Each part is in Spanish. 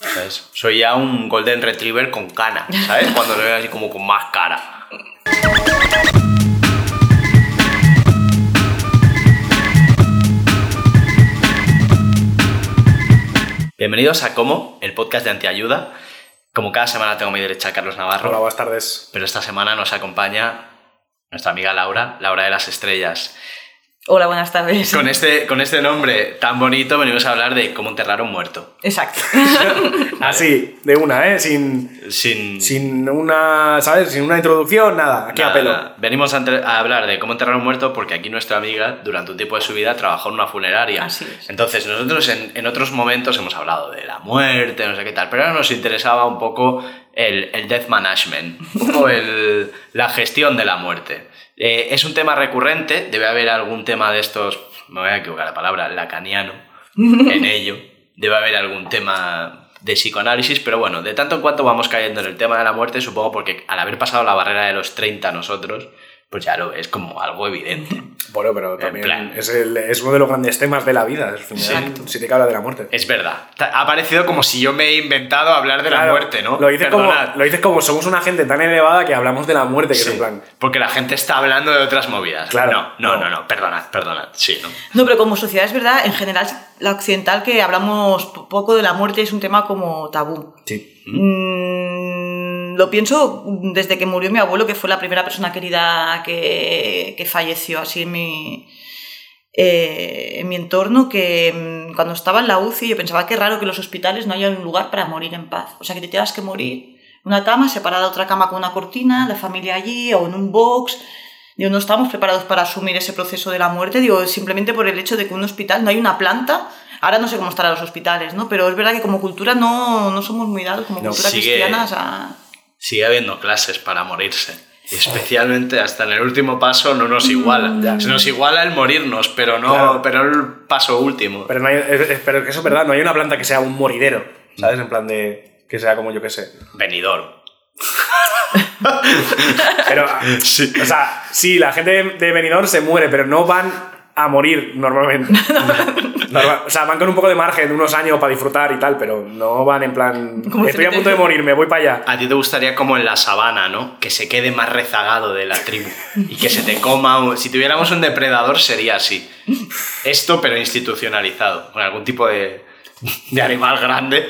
¿Sabes? Soy ya un Golden Retriever con cana, ¿sabes? Cuando lo veo así como con más cara. Bienvenidos a Como, el podcast de Antiayuda. Como cada semana tengo a mi derecha a Carlos Navarro. Hola, buenas tardes. Pero esta semana nos acompaña nuestra amiga Laura, Laura de las Estrellas. Hola, buenas tardes. Con este, con este nombre tan bonito venimos a hablar de cómo enterrar a un muerto. Exacto. Así, de una, ¿eh? Sin, Sin, sin una, ¿sabes? Sin una introducción, nada. Aquí nada, a pelo. nada. Venimos a, hablar de cómo enterrar a un muerto porque aquí nuestra amiga durante un tiempo de su vida trabajó en una funeraria. Así es. Entonces nosotros en, en otros momentos hemos hablado de la muerte, no sé qué tal, pero ahora nos interesaba un poco el, el death management, un poco el- la gestión de la muerte. Eh, es un tema recurrente, debe haber algún tema de estos, me voy a equivocar la palabra, lacaniano, en ello. Debe haber algún tema de psicoanálisis, pero bueno, de tanto en cuanto vamos cayendo en el tema de la muerte, supongo porque al haber pasado la barrera de los 30 nosotros, pues ya lo es como algo evidente. Bueno, pero también plan. es, el- es uno de los grandes temas de la vida. al final. Si te habla de la muerte. Es verdad. Ha parecido como si yo me he inventado hablar de la muerte, ¿no? Lo dices, como, Perdonad. lo dices como somos una gente tan elevada que hablamos de la muerte, que Sí, es en plan. Porque la gente está hablando de otras movidas. Claro. No, no, No. no, no, perdonad, perdonad. Sí, ¿no? No, pero como sociedad es verdad, en general, la occidental, que hablamos poco de la muerte es un tema como tabú. Sí. Mm, lo pienso desde que murió mi abuelo, que fue la primera persona querida que, que falleció así en mi, eh, en mi entorno, que mm, cuando estaba en la UCI yo pensaba que raro que los hospitales no haya un lugar para morir en paz. O sea, que te tengas que morir en una cama, separada de otra cama con una cortina, la familia allí, o en un box. Digo, no estamos preparados para asumir ese proceso de la muerte, digo, simplemente por el hecho de que un hospital no hay una planta. Ahora no sé cómo estarán los hospitales, ¿no? Pero es verdad que como cultura no, no somos muy dados, como No, cultura sigue- cristiana, o sea, Sigue habiendo clases para morirse. Especialmente hasta en el último paso no nos iguala. Se nos iguala el morirnos, pero no Claro. pero el paso último. Pero, no hay, pero que eso es verdad, no hay una planta que sea un moridero. ¿Sabes? En plan de. Que sea como yo que sé. Venidor. Pero. Sí. O sea, sí, la gente de, Benidorm se muere, pero no van a morir normalmente. Normal- o sea, van con un poco de margen, unos años para disfrutar y tal, pero no van en plan. Estoy a punto de morirme, voy para allá. A ti te gustaría como en la sabana, ¿no? Que se quede más rezagado de la tribu y que se te coma. Si tuviéramos un depredador sería así. Esto, pero institucionalizado, con algún tipo de, de animal grande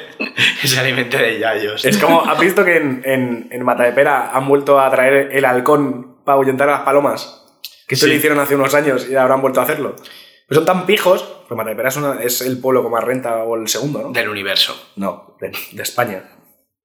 que se alimente de yayos. Es como, ¿has visto que en, en, en Matadepera han vuelto a traer el halcón para ahuyentar a las palomas? Que esto Sí. lo hicieron hace unos años y ahora han vuelto a hacerlo. Pero son tan pijos, pues Matadepera es, una- es el pueblo con más renta o el segundo, ¿no? Del universo. No, de, de España.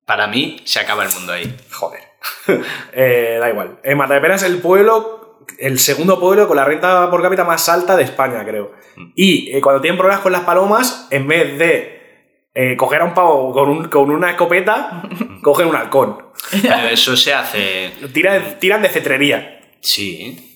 Para mí se acaba el mundo ahí. Joder. Eh, da igual. En Matadepera es el pueblo, el segundo pueblo con la renta por cápita más alta de España, creo. Y eh, cuando tienen problemas con las palomas, en vez de eh, coger a un pavo con, un- con una escopeta, cogen un halcón. Pero eso se hace. Tiran, tiran de cetrería. Sí.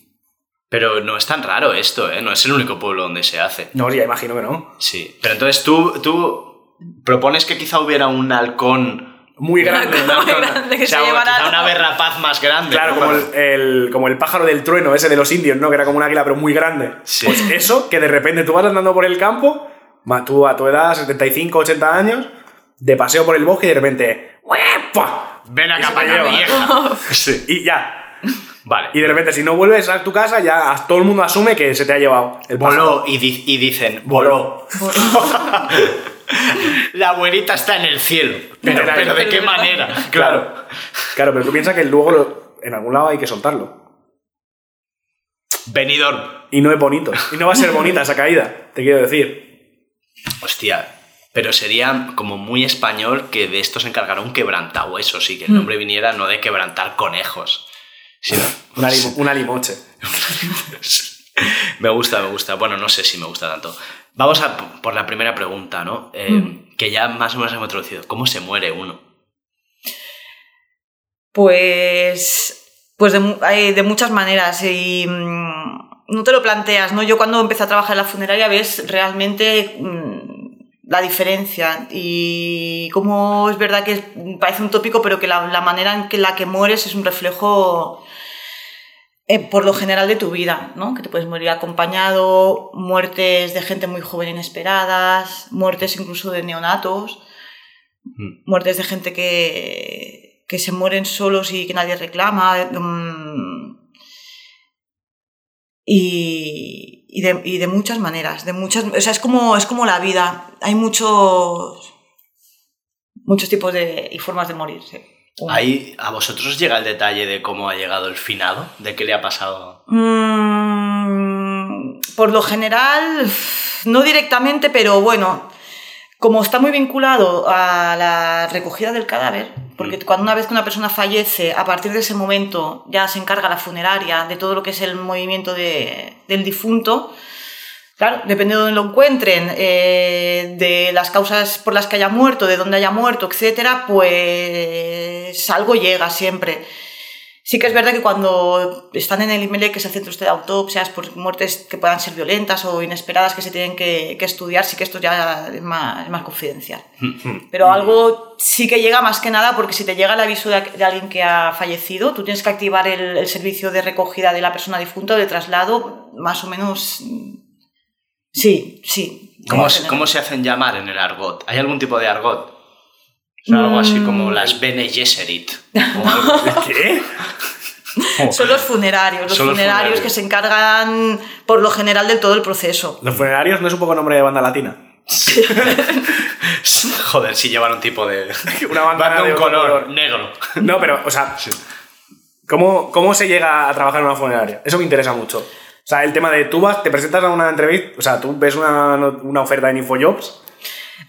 Pero no es tan raro esto, ¿eh? No es el único pueblo donde se hace. No, ya imagino que no. Sí. Pero entonces tú, tú propones que quizá hubiera un halcón. Muy grande. halcón. Muy grande que o sea, se llevara quizá una berrapaz más grande. Claro, ¿no? como el, el- como el pájaro del trueno, ese de los indios, ¿no? Que era como un águila, pero muy grande. Sí. Pues eso, que de repente tú vas andando por el campo, tú a tu edad, 75, 80 años, de paseo por el bosque y de repente. ¡Uepa! Ven acá para allá, vieja. Sí. Y ya. Vale. Y de repente, si no vuelves a tu casa, ya todo el mundo asume que se te ha llevado el. Voló y, di- y dicen, voló. La abuelita está en el cielo. Pero, Pero- pero ¿de qué manera? Claro. Claro, pero tú piensas que luego lo- en algún lado hay que soltarlo. Venidor. Y no es bonito. Y no va a ser bonita esa caída, te quiero decir. Hostia. Pero sería como muy español que de esto se encargara un quebrantahuesos sí, que el nombre viniera no de quebrantar conejos. Sino- Una, limo- una limoche. me gusta, me gusta. Bueno, no sé si me gusta tanto. Vamos a por la primera pregunta, ¿no? Eh, que ya más o menos hemos introducido. ¿Cómo se muere uno? Pues, pues de, hay de muchas maneras y mm, no te lo planteas, ¿no? Yo cuando empecé a trabajar en la funeraria ves realmente mm, la diferencia y cómo es verdad que parece un tópico, pero que la, la manera en que la que mueres es un reflejo eh, por lo general de tu vida, ¿no? Que te puedes morir acompañado, muertes de gente muy joven inesperadas, muertes incluso de neonatos, Mm. muertes de gente que, que se mueren solos y que nadie reclama. mm, y, y, de, y de muchas maneras, de muchas, o sea, es como, es como la vida. Hay muchos, muchos tipos de, y formas de morir. sí. Ahí a vosotros llega el detalle de cómo ha llegado el finado, de qué le ha pasado. Mm, por lo general, no directamente, pero bueno, como está muy vinculado a la recogida del cadáver, porque cuando una vez que una persona fallece, a partir de ese momento ya se encarga la funeraria de todo lo que es el movimiento de- del difunto. Claro, depende de dónde lo encuentren, eh, de las causas por las que haya muerto, de dónde haya muerto, etcétera, pues algo llega siempre. Sí que es verdad que cuando están en el IMELE que se hace usted de autopsias por muertes que puedan ser violentas o inesperadas que se tienen que, que estudiar, sí que esto ya es más, es más confidencial. Pero algo sí que llega más que nada porque si te llega el aviso de, de alguien que ha fallecido, tú tienes que activar el, el servicio de recogida de la persona difunta o de traslado, más o menos... Sí, sí. ¿Cómo, cómo se hacen llamar en el argot? ¿Hay algún tipo de argot? O sea, algo así como las Bene Gesserit. o algo. ¿Qué? Son los funerarios, los Son los funerarios funerarios. que se encargan por lo general de todo el proceso. Los funerarios no es un poco nombre de banda latina. Joder, si llevan un tipo de. Una bandana Van de un color. negro. No, pero, o sea, ¿cómo, ¿cómo se llega a trabajar en una funeraria? Eso me interesa mucho. O sea, el tema de tú vas, te presentas a una entrevista, o sea, tú ves una, una oferta en InfoJobs.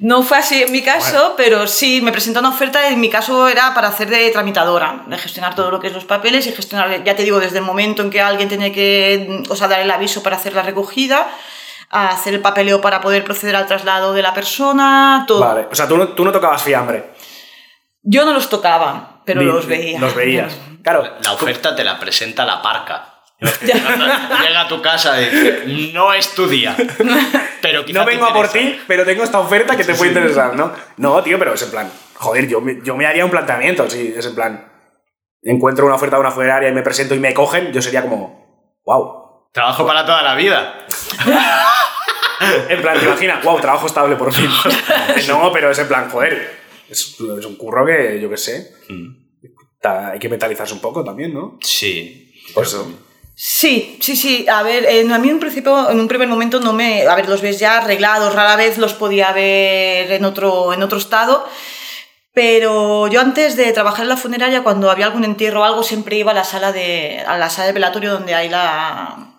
No fue así en mi caso, pero sí, me presentó una oferta, en mi caso era para hacer de tramitadora, de gestionar todo lo que es los papeles y gestionar, ya te digo, desde el momento en que alguien tiene que, o sea, dar el aviso para hacer la recogida, a hacer el papeleo para poder proceder al traslado de la persona, todo. Vale, o sea, tú no, tú no tocabas fiambre. Yo no los tocaba, pero Ni- los veía. Los veías. Claro. La oferta te la presenta la parca. Llega a tu casa y dice, no es tu día. Pero No vengo a por interesa". ti, pero tengo esta oferta que te puede interesar, ¿no? No, tío, pero es en plan, joder, yo me, yo me haría un planteamiento, sí, es en plan, encuentro una oferta de una funeraria y me presento y me cogen, yo sería como, wow. Trabajo para toda la vida. En plan, te imaginas, wow, trabajo estable por fin. no, pero es en plan, joder, es, es un curro que, yo qué sé, ta- hay que mentalizarse un poco también, ¿no? Sí. Por eso. Sí, sí, sí. A ver, en- a mí en un principio, en un primer momento no me... A ver, los ves ya arreglados, rara vez los podía ver en otro, en otro estado. Pero yo antes de trabajar en la funeraria, cuando había algún entierro o algo, siempre iba a la sala de, a la sala de velatorio donde hay la,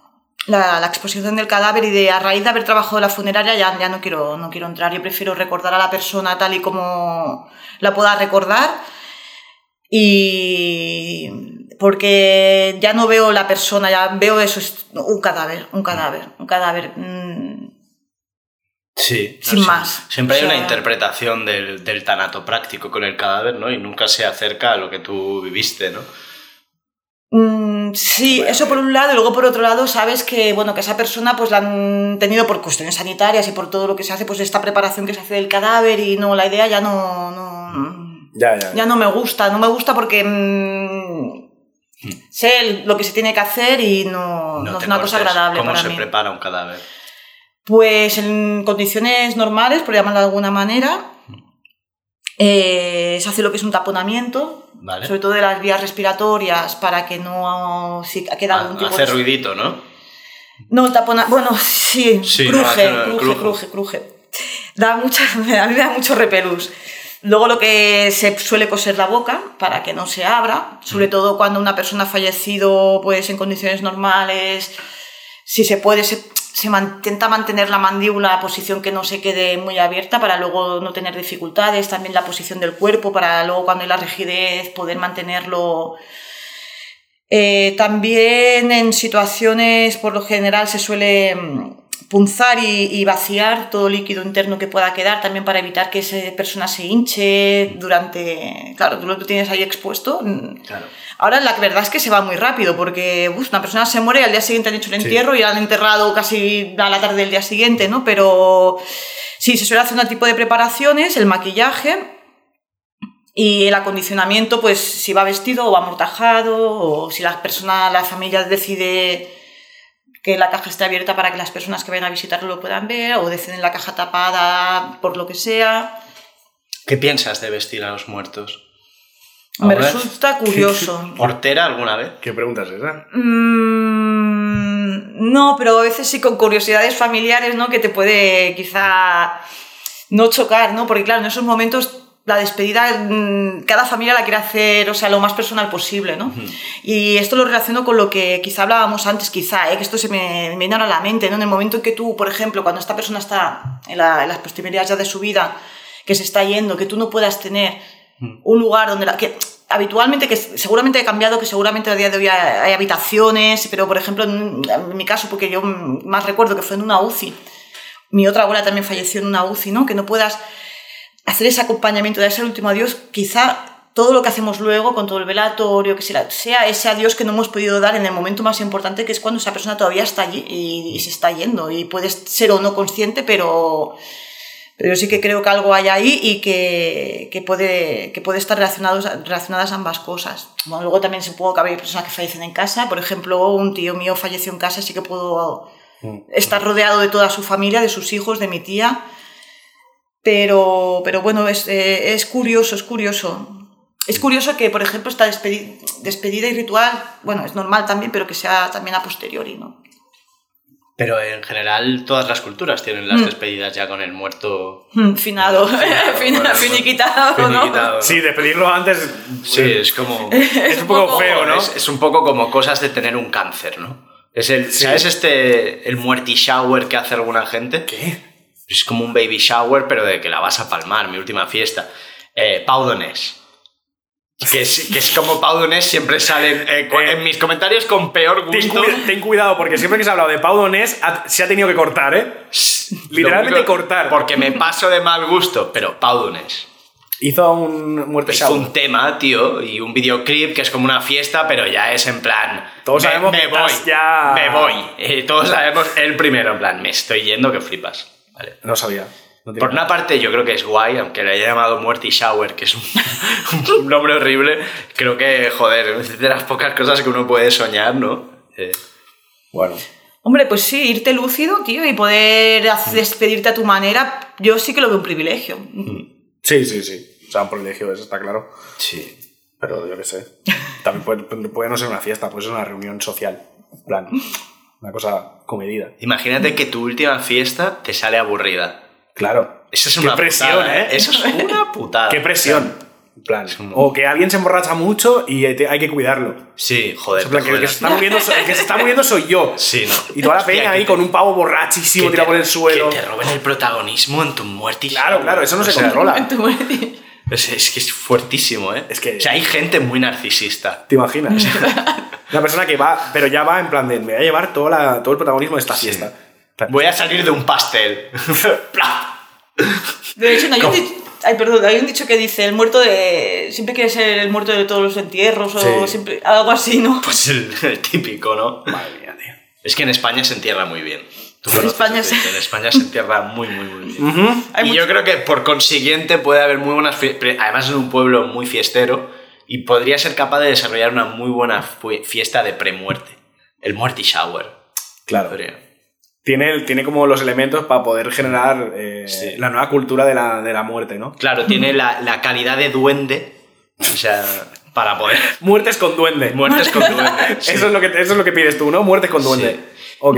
la, la exposición del cadáver y de a raíz de haber trabajado en la funeraria ya, ya no, quiero, no quiero entrar. Yo prefiero recordar a la persona tal y como la pueda recordar y porque ya no veo la persona, ya veo eso, es un cadáver, un cadáver, un cadáver. mm, Sí. Sin más. Siempre hay O sea- una interpretación del, del tanato práctico con el cadáver, ¿no? Y nunca se acerca a lo que tú viviste, ¿no? Mm, sí, eso por un lado, y luego por otro lado sabes que, bueno, que esa persona pues la han tenido por cuestiones sanitarias y por todo lo que se hace, pues esta preparación que se hace del cadáver y no, la idea ya no, no, Ya, ya. ya no me gusta, no me gusta porque mm, sé el- lo que se tiene que hacer y no, no es una cosa agradable ¿Cómo para se mí. prepara un cadáver? Pues en condiciones normales, por llamarlo de alguna manera, eh, se hace lo que es un taponamiento, Vale. sobre todo de las vías respiratorias, para que no si queda algún Ha- tipo Hace de... ruidito, ¿no? No, el tapona... Bueno, sí, cruje, cruje. cruje, cruje. Da mucha, a mí me da mucho repelús. Luego lo que se suele coser la boca para que no se abra, sobre Mm. todo cuando una persona ha fallecido pues en condiciones normales, si se puede se, se man- intenta mantener la mandíbula a posición que no se quede muy abierta para luego no tener dificultades, también la posición del cuerpo para luego cuando hay la rigidez poder mantenerlo eh, también en situaciones, por lo general, se suele mm, punzar y, y vaciar todo líquido interno que pueda quedar, también para evitar que esa persona se hinche durante... Claro, tú lo que tienes ahí expuesto. mm, Claro. Ahora la verdad es que se va muy rápido porque uf, una persona se muere y al día siguiente han hecho el entierro y la han enterrado casi a la tarde del día siguiente, ¿no? Pero sí, se suele hacer un tipo de preparaciones, el maquillaje y el acondicionamiento, pues si va vestido o va amortajado o si la persona, la familia decide que la caja esté abierta para que las personas que vayan a visitarlo lo puedan ver o deciden la caja tapada por lo que sea. ¿Qué piensas de vestir a los muertos? Me resulta curioso. ¿Hortera alguna vez? ¿Qué pregunta es esa? Mm, no, pero a veces sí con curiosidades familiares, ¿no? Que te puede quizá no chocar, ¿no? Porque claro, en esos momentos la despedida, mm, cada familia la quiere hacer, o sea, lo más personal posible, ¿no? Y esto lo relaciono con lo que quizá hablábamos antes, quizá, ¿eh? que esto se me, me viene ahora a la mente, ¿no? En el momento en que tú, por ejemplo, cuando esta persona está en, la- en las postrimerías ya de su vida, que se está yendo, que tú no puedas tener un lugar donde la, que habitualmente que seguramente ha cambiado que seguramente a día de hoy hay, hay habitaciones pero por ejemplo en, en mi caso porque yo más recuerdo que fue en una UCI mi otra abuela también falleció en una UCI no que no puedas hacer ese acompañamiento de ese último adiós quizá todo lo que hacemos luego con todo el velatorio que sea, sea ese adiós que no hemos podido dar en el momento más importante que es cuando esa persona todavía está allí y, y se está yendo y puedes ser o no consciente pero pero yo sí que creo que algo hay ahí y que, que puede, que puede estar relacionados, relacionadas ambas cosas. Bueno, luego también supongo que hay personas que fallecen en casa. Por ejemplo, un tío mío falleció en casa, sí que puedo estar rodeado de toda su familia, de sus hijos, de mi tía. Pero, pero bueno, es, eh, es curioso, es curioso. Es curioso que, por ejemplo, esta despedi- despedida y ritual, bueno, es normal también, pero que sea también a posteriori, ¿no? Pero en general todas las culturas tienen las despedidas ya con el muerto Mm, Finado, finiquitado, ¿no? finiquitado. Sí, despedirlo antes. Sí, es como... Es un poco feo, ¿no? Es, es un poco como cosas de tener un cáncer, ¿no? Es el, ¿Sabes este, el muerti shower que hace alguna gente? ¿Qué? Es como un baby shower, pero de que la vas a palmar, mi última fiesta. Eh, Pau Donés. Que es, que es como Pau Donés siempre salen eh, cu- en mis comentarios con peor Ten, gusto. cuida- ten cuidado, porque siempre que se ha hablado de Pau Donés ha- se ha tenido que cortar, ¿eh? Literalmente cortar. Porque me paso de mal gusto, pero Pau Donés. Hizo un muerte Hizo un tema, tío, y un videoclip que es como una fiesta, pero ya es en plan. Todos me, sabemos me que voy, ya- Me voy. Eh, todos sabemos el primero, en plan, me estoy yendo que flipas. Vale. No sabía. No Por una parte, yo creo que es guay, aunque le haya llamado Muerty Shower, que es un, un nombre horrible. Creo que, joder, es de las pocas cosas que uno puede soñar, ¿no? Eh, Bueno. Hombre, pues sí, irte lúcido, tío, y poder haz- despedirte a tu manera, yo sí que lo veo un privilegio. Sí, sí, sí. O sea, un privilegio, eso está claro. sí. Pero yo qué sé. También puede, puede no ser una fiesta, puede ser una reunión social. En plan, una cosa comedida. Imagínate que tu última fiesta te sale aburrida. Claro. Eso es Qué una presión, putada, ¿eh? Eso es una putada. Qué presión. En plan, O que alguien se emborracha mucho y hay que cuidarlo. Sí, joder. En plan, que el joder. que, se está muriendo, el que se está muriendo soy yo. Sí, no. Y toda la Hostia, peña ahí te- con un pavo borrachísimo tirado por el suelo. Que te roben el protagonismo en tu muerte. y Claro, claro, eso no O se controla. Tu muerte. Es, es que es fuertísimo, ¿eh? Es que- O sea, hay gente muy narcisista. ¿Te imaginas? Una persona que va, pero ya va en plan de, me voy a llevar toda la- todo el protagonismo de esta fiesta. Voy a salir de un pastel. De hecho, no, hay, un dicho, ay, perdón, hay un dicho que dice, el muerto de... Siempre quiere ser el muerto de todos los entierros o Sí. siempre, algo así, ¿no? Pues el, el típico, ¿no? Madre mía, tío. Es que en España se entierra muy bien. Tú En conoces España dicho, En España se entierra muy, muy, muy bien. Y mucho- yo creo que por consiguiente puede haber muy buenas fiestas. Además, es un pueblo muy fiestero y podría ser capaz de desarrollar una muy buena fiesta de premuerte. El Muerty Shower. Claro. Tiene, tiene como los elementos para poder generar eh, Sí. la nueva cultura de la, de la muerte, ¿no? Claro, tiene la, la calidad de duende. O sea, para poder. Muertes con duende. Muertes con duende. sí. Eso, es lo que, eso es lo que pides tú, ¿no? Muertes con duende. Sí. Ok.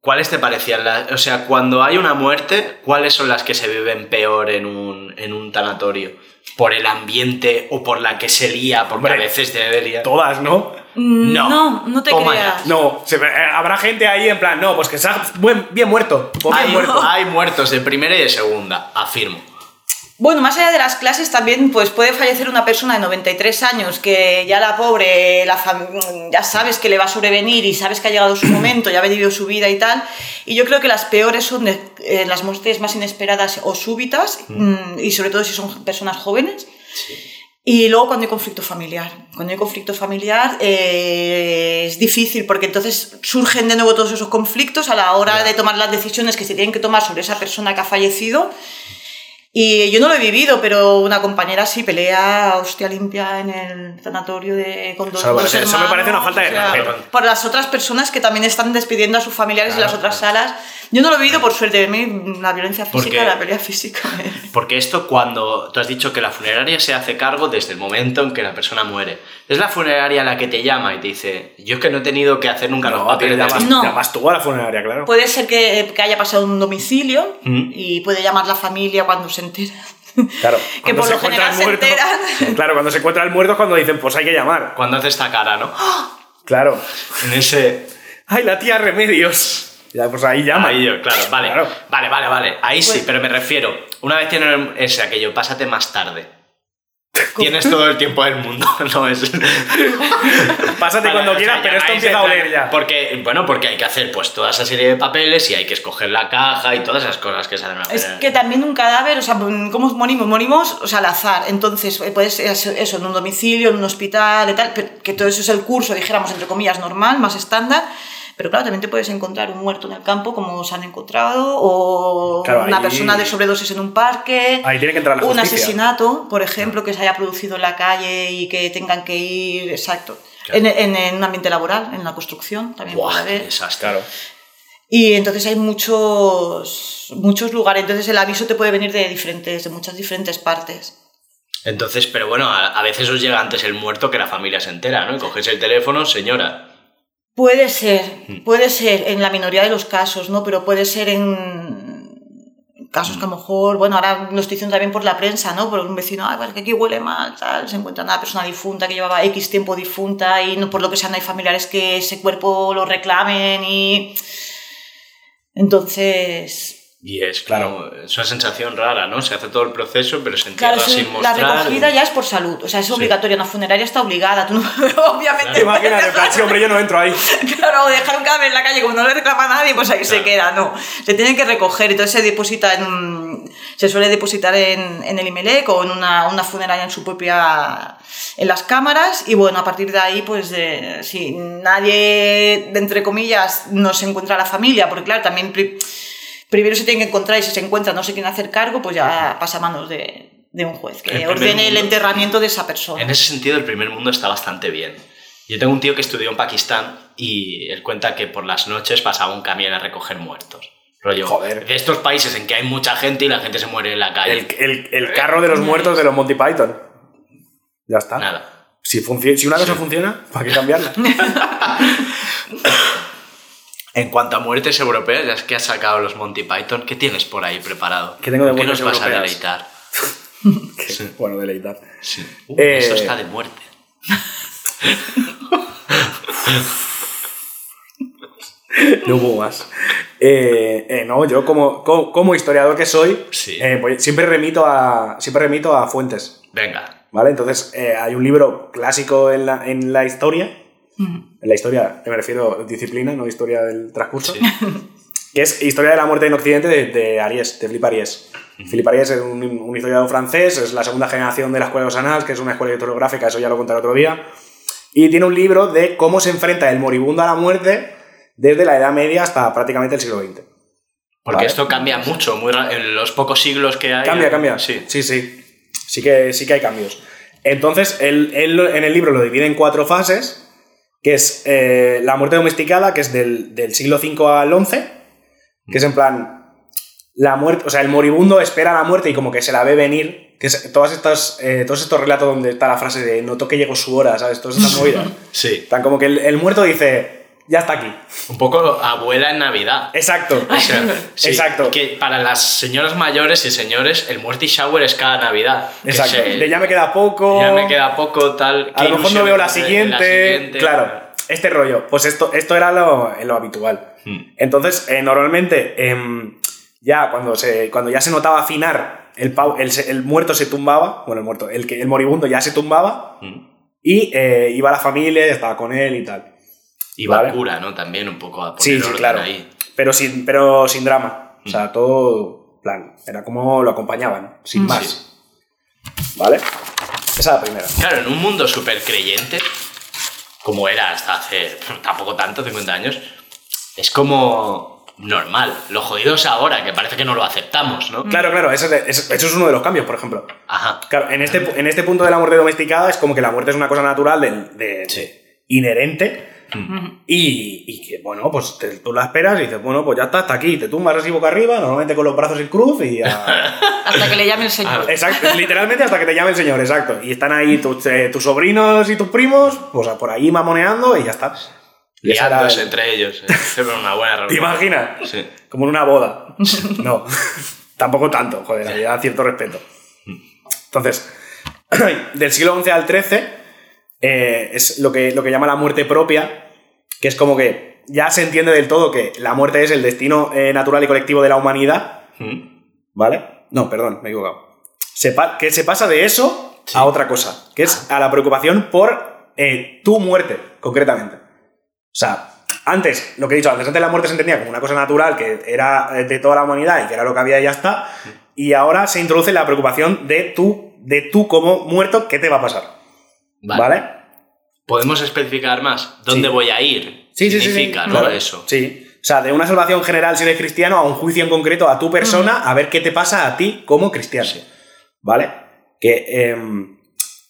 ¿Cuáles te parecían las.? O sea, cuando hay una muerte, ¿cuáles son las que se viven peor en un, en un tanatorio? ¿Por el ambiente o por la que se lía? Porque Hombre, a veces te debe liar. Todas, ¿no? Mm, No. No, no te Toma creas. No, se- eh, habrá gente ahí en plan, no, pues que sea buen- bien muerto. Bien Hay, muerto. hay muertos de primera y de segunda, afirmo. Bueno, más allá de las clases también pues puede fallecer una persona de 93 años que ya la pobre, la ya sabes que le va a sobrevenir y sabes que ha llegado su momento, ya ha vivido su vida y tal. Y yo creo que las peores son de- eh, las muertes más inesperadas o súbitas mm, y sobre todo si son personas jóvenes. Y luego cuando hay conflicto familiar. Cuando hay conflicto familiar eh, es difícil porque entonces surgen de nuevo todos esos conflictos a la hora de tomar las decisiones que se tienen que tomar sobre esa persona que ha fallecido. Y yo no lo he vivido, pero una compañera sí pelea a hostia limpia en el sanatorio de con dos, Eso me dos parece- eso me parece una hermanos, falta de respeto. Por las otras personas que también están despidiendo a sus familiares en las otras salas. Yo no lo he vivido por suerte. A mí la violencia Porque- física, la pelea física. Porque esto cuando tú has dicho que la funeraria se hace cargo desde el momento en que la persona muere. Es la funeraria la que te llama y te dice, yo es que no he tenido que hacer nunca los No, te papeles de llamas, No. llamas tú a la funeraria, claro. Puede ser que, que haya pasado un domicilio Mm. y puede llamar la familia cuando se entera. Claro, que por se lo encuentra general el se muerto- enteran. Claro, cuando se encuentra el muerto es cuando dicen, pues hay que llamar. Cuando hace esta cara, ¿no? Claro. En ese... ¡Ay, la tía Remedios! Ya, pues ahí llama. Ahí yo, claro, vale. Claro. Vale, vale, vale. Ahí sí, Pues- pero me refiero. Una vez tienen ese aquello, pásate más tarde. Tienes todo el tiempo del mundo, no es. Pásate cuando o sea, quieras, pero esto empieza a oler ya. Porque, bueno, porque hay que hacer pues toda esa serie de papeles y hay que escoger la caja y todas esas cosas que salen a Es que también un cadáver, o sea, ¿cómo morimos? Morimos, o sea, al azar. Entonces, eh, puede ser eso, en un domicilio, en un hospital y tal, pero que todo eso es el curso, dijéramos, entre comillas, normal, más estándar. Pero claro, también te puedes encontrar un muerto en el campo, como se han encontrado, o Claro, una ahí- persona de sobredosis en un parque. Ahí tiene que entrar la Un asesinato, por ejemplo, que se haya producido en la calle y que tengan que ir, exacto. Claro. En, en- en un ambiente laboral, en la construcción, también Buah, puede haber. desastre. Claro. Y entonces hay muchos, muchos lugares. Entonces el aviso te puede venir de diferentes, de muchas diferentes partes. Entonces, pero bueno, a, a veces os llega antes el muerto que la familia se entera, ¿no? Y coges el teléfono, señora. Puede ser, Mm. puede ser en la minoría de los casos, ¿no? Pero puede ser en casos que a lo mejor, bueno, ahora lo estoy diciendo también por la prensa, ¿no? Por un vecino, ay, pues que aquí huele mal, tal, se encuentra una persona difunta que llevaba X tiempo difunta y no por lo que sea no hay familiares que ese cuerpo lo reclamen y... Entonces, Y es como, es una sensación rara, ¿no? Se hace todo el proceso, pero se Claro, entierra eso- sin la mostrar. recogida ya es por salud, o sea, es obligatoria, una funeraria está obligada, tú no, obviamente. Imagínate, en plan, sí, hombre, yo no entro ahí. Claro, o dejar un cadáver en la calle como no le reclama a nadie, pues ahí se queda, no. Se tiene que recoger, entonces se deposita en un- se suele depositar en, en el IMELEC o en una, una funeraria en su propia, en las cámaras y bueno, a partir de ahí, pues eh, si nadie, entre comillas, no se encuentra la familia, porque claro, también pri- primero se tiene que encontrar y si se encuentra no se quiere hacer cargo, pues ya pasa a manos de, de un juez, El que primer ordene el mundo. enterramiento de esa persona. En ese sentido, el primer mundo está bastante bien. Yo tengo un tío que estudió en Pakistán y él cuenta que por las noches pasaba un camión a recoger muertos. Rollo, Joder. de estos países en que hay mucha gente y la gente se muere en la calle. El, el- el carro de los muertos de los Monty Python. Ya está. Nada. Si, si una cosa funciona, ¿para qué cambiarla? En cuanto a muertes europeas, ya es que has sacado los Monty Python, ¿qué tienes por ahí preparado? ¿Qué tengo de ¿Qué nos vas a europeas? deleitar? Bueno, deleitar. Sí. Uh, Eh, Esto está de muerte. No hubo más. Eh, eh, no, yo como, como, como historiador que soy, Sí. eh, pues siempre, remito a, siempre remito a fuentes. Venga. ¿Vale? Entonces, eh, hay un libro clásico en la, en la historia. En la historia, me refiero a disciplina, no historia del transcurso. Sí. Que es Historia de la muerte en Occidente de, de Aries, de Philippe Aries. Philippe Aries es un, un historiador francés, es la segunda generación de la Escuela de los Annals, que es una escuela historiográfica, eso ya lo contaré otro día. Y tiene un libro de cómo se enfrenta el moribundo a la muerte desde la Edad Media hasta prácticamente el siglo XX. Porque Vale. esto cambia mucho, muy en los pocos siglos que hay. Cambia, cambia. Sí. sí, sí. Sí que, sí que hay cambios. Entonces, él, él en el libro lo divide en cuatro fases, que es eh, la muerte domesticada, que es del, del siglo V al XI, que es en plan, la muerte, o sea, el moribundo espera la muerte y como que se la ve venir, que es todas estas, eh, todos estos relatos donde está la frase de noto que llegó su hora, ¿sabes? Todas estas movidas. Sí. Tan como que el, el muerto dice, ya está aquí. Un poco abuela en Navidad. Exacto. O sea, sí, Exacto. Que para las señoras mayores y señores, el muerty shower es cada Navidad. Exacto. se- De ya me queda poco. ya me queda poco, tal. A lo mejor no veo la en siguiente. siguiente. Claro, este rollo. Pues esto, esto era lo, lo habitual. Hmm. Entonces, eh, normalmente, em, ya cuando, se, cuando ya se notaba afinar el, el, muerto se tumbaba, bueno, el muerto, el, el moribundo ya se tumbaba Mm. y eh, iba la familia, estaba con él y tal. Iba Vale. ¿no? También un poco a poner Sí, sí, claro. ahí. Pero sin, pero sin drama. O Mm. sea, todo, plan, era como lo acompañaban, sin Mm. más. Sí. ¿Vale? Esa es la primera. Claro, en un mundo súper creyente, como era hasta hace tampoco tanto, 50 años, es como normal. Lo jodido es ahora, que parece que no lo aceptamos, ¿no? Claro, claro, ese es- ese- eso es uno de los cambios, por ejemplo. Ajá. Claro, en este, en este punto de la muerte domesticada es como que la muerte es una cosa natural, de, de- Sí. inherente, y, y que, bueno, pues te- tú la esperas y dices, bueno, pues ya está, hasta aquí, te tumbas así boca arriba, normalmente con los brazos en cruz y... a- Hasta que le llame el señor. Exacto, literalmente hasta que te llame el señor, exacto. Y están ahí tus, eh, tus sobrinos y tus primos, pues por ahí mamoneando y ya está. Y Liándose el- entre ellos. eh. Siempre una buena ¿Te reunión. imaginas? Sí. Como en una boda. No, tampoco tanto, joder, había cierto respeto. Entonces, del siglo XI al XIII eh, es lo que, lo que llama la muerte propia, que es como que ya se entiende del todo que la muerte es el destino eh, natural y colectivo de la humanidad, Mm. ¿vale? No, perdón, me he equivocado. Se que se pasa de eso Sí. a otra cosa, que es a la preocupación por eh, tu muerte, concretamente. O sea, antes, lo que he dicho antes, antes la muerte se entendía como una cosa natural que era de toda la humanidad y que era lo que había y ya está. Y ahora se introduce la preocupación de tú, de tú como muerto, ¿qué te va a pasar? Vale. ¿Vale? ¿Podemos especificar más? ¿Dónde Sí. voy a ir? Sí, sí, sí, Significa, sí. ¿no? Claro. Eso. Sí. O sea, de una salvación general si eres cristiano a un juicio en concreto a tu persona, a ver qué te pasa a ti como cristiano. ¿Vale? Que, em,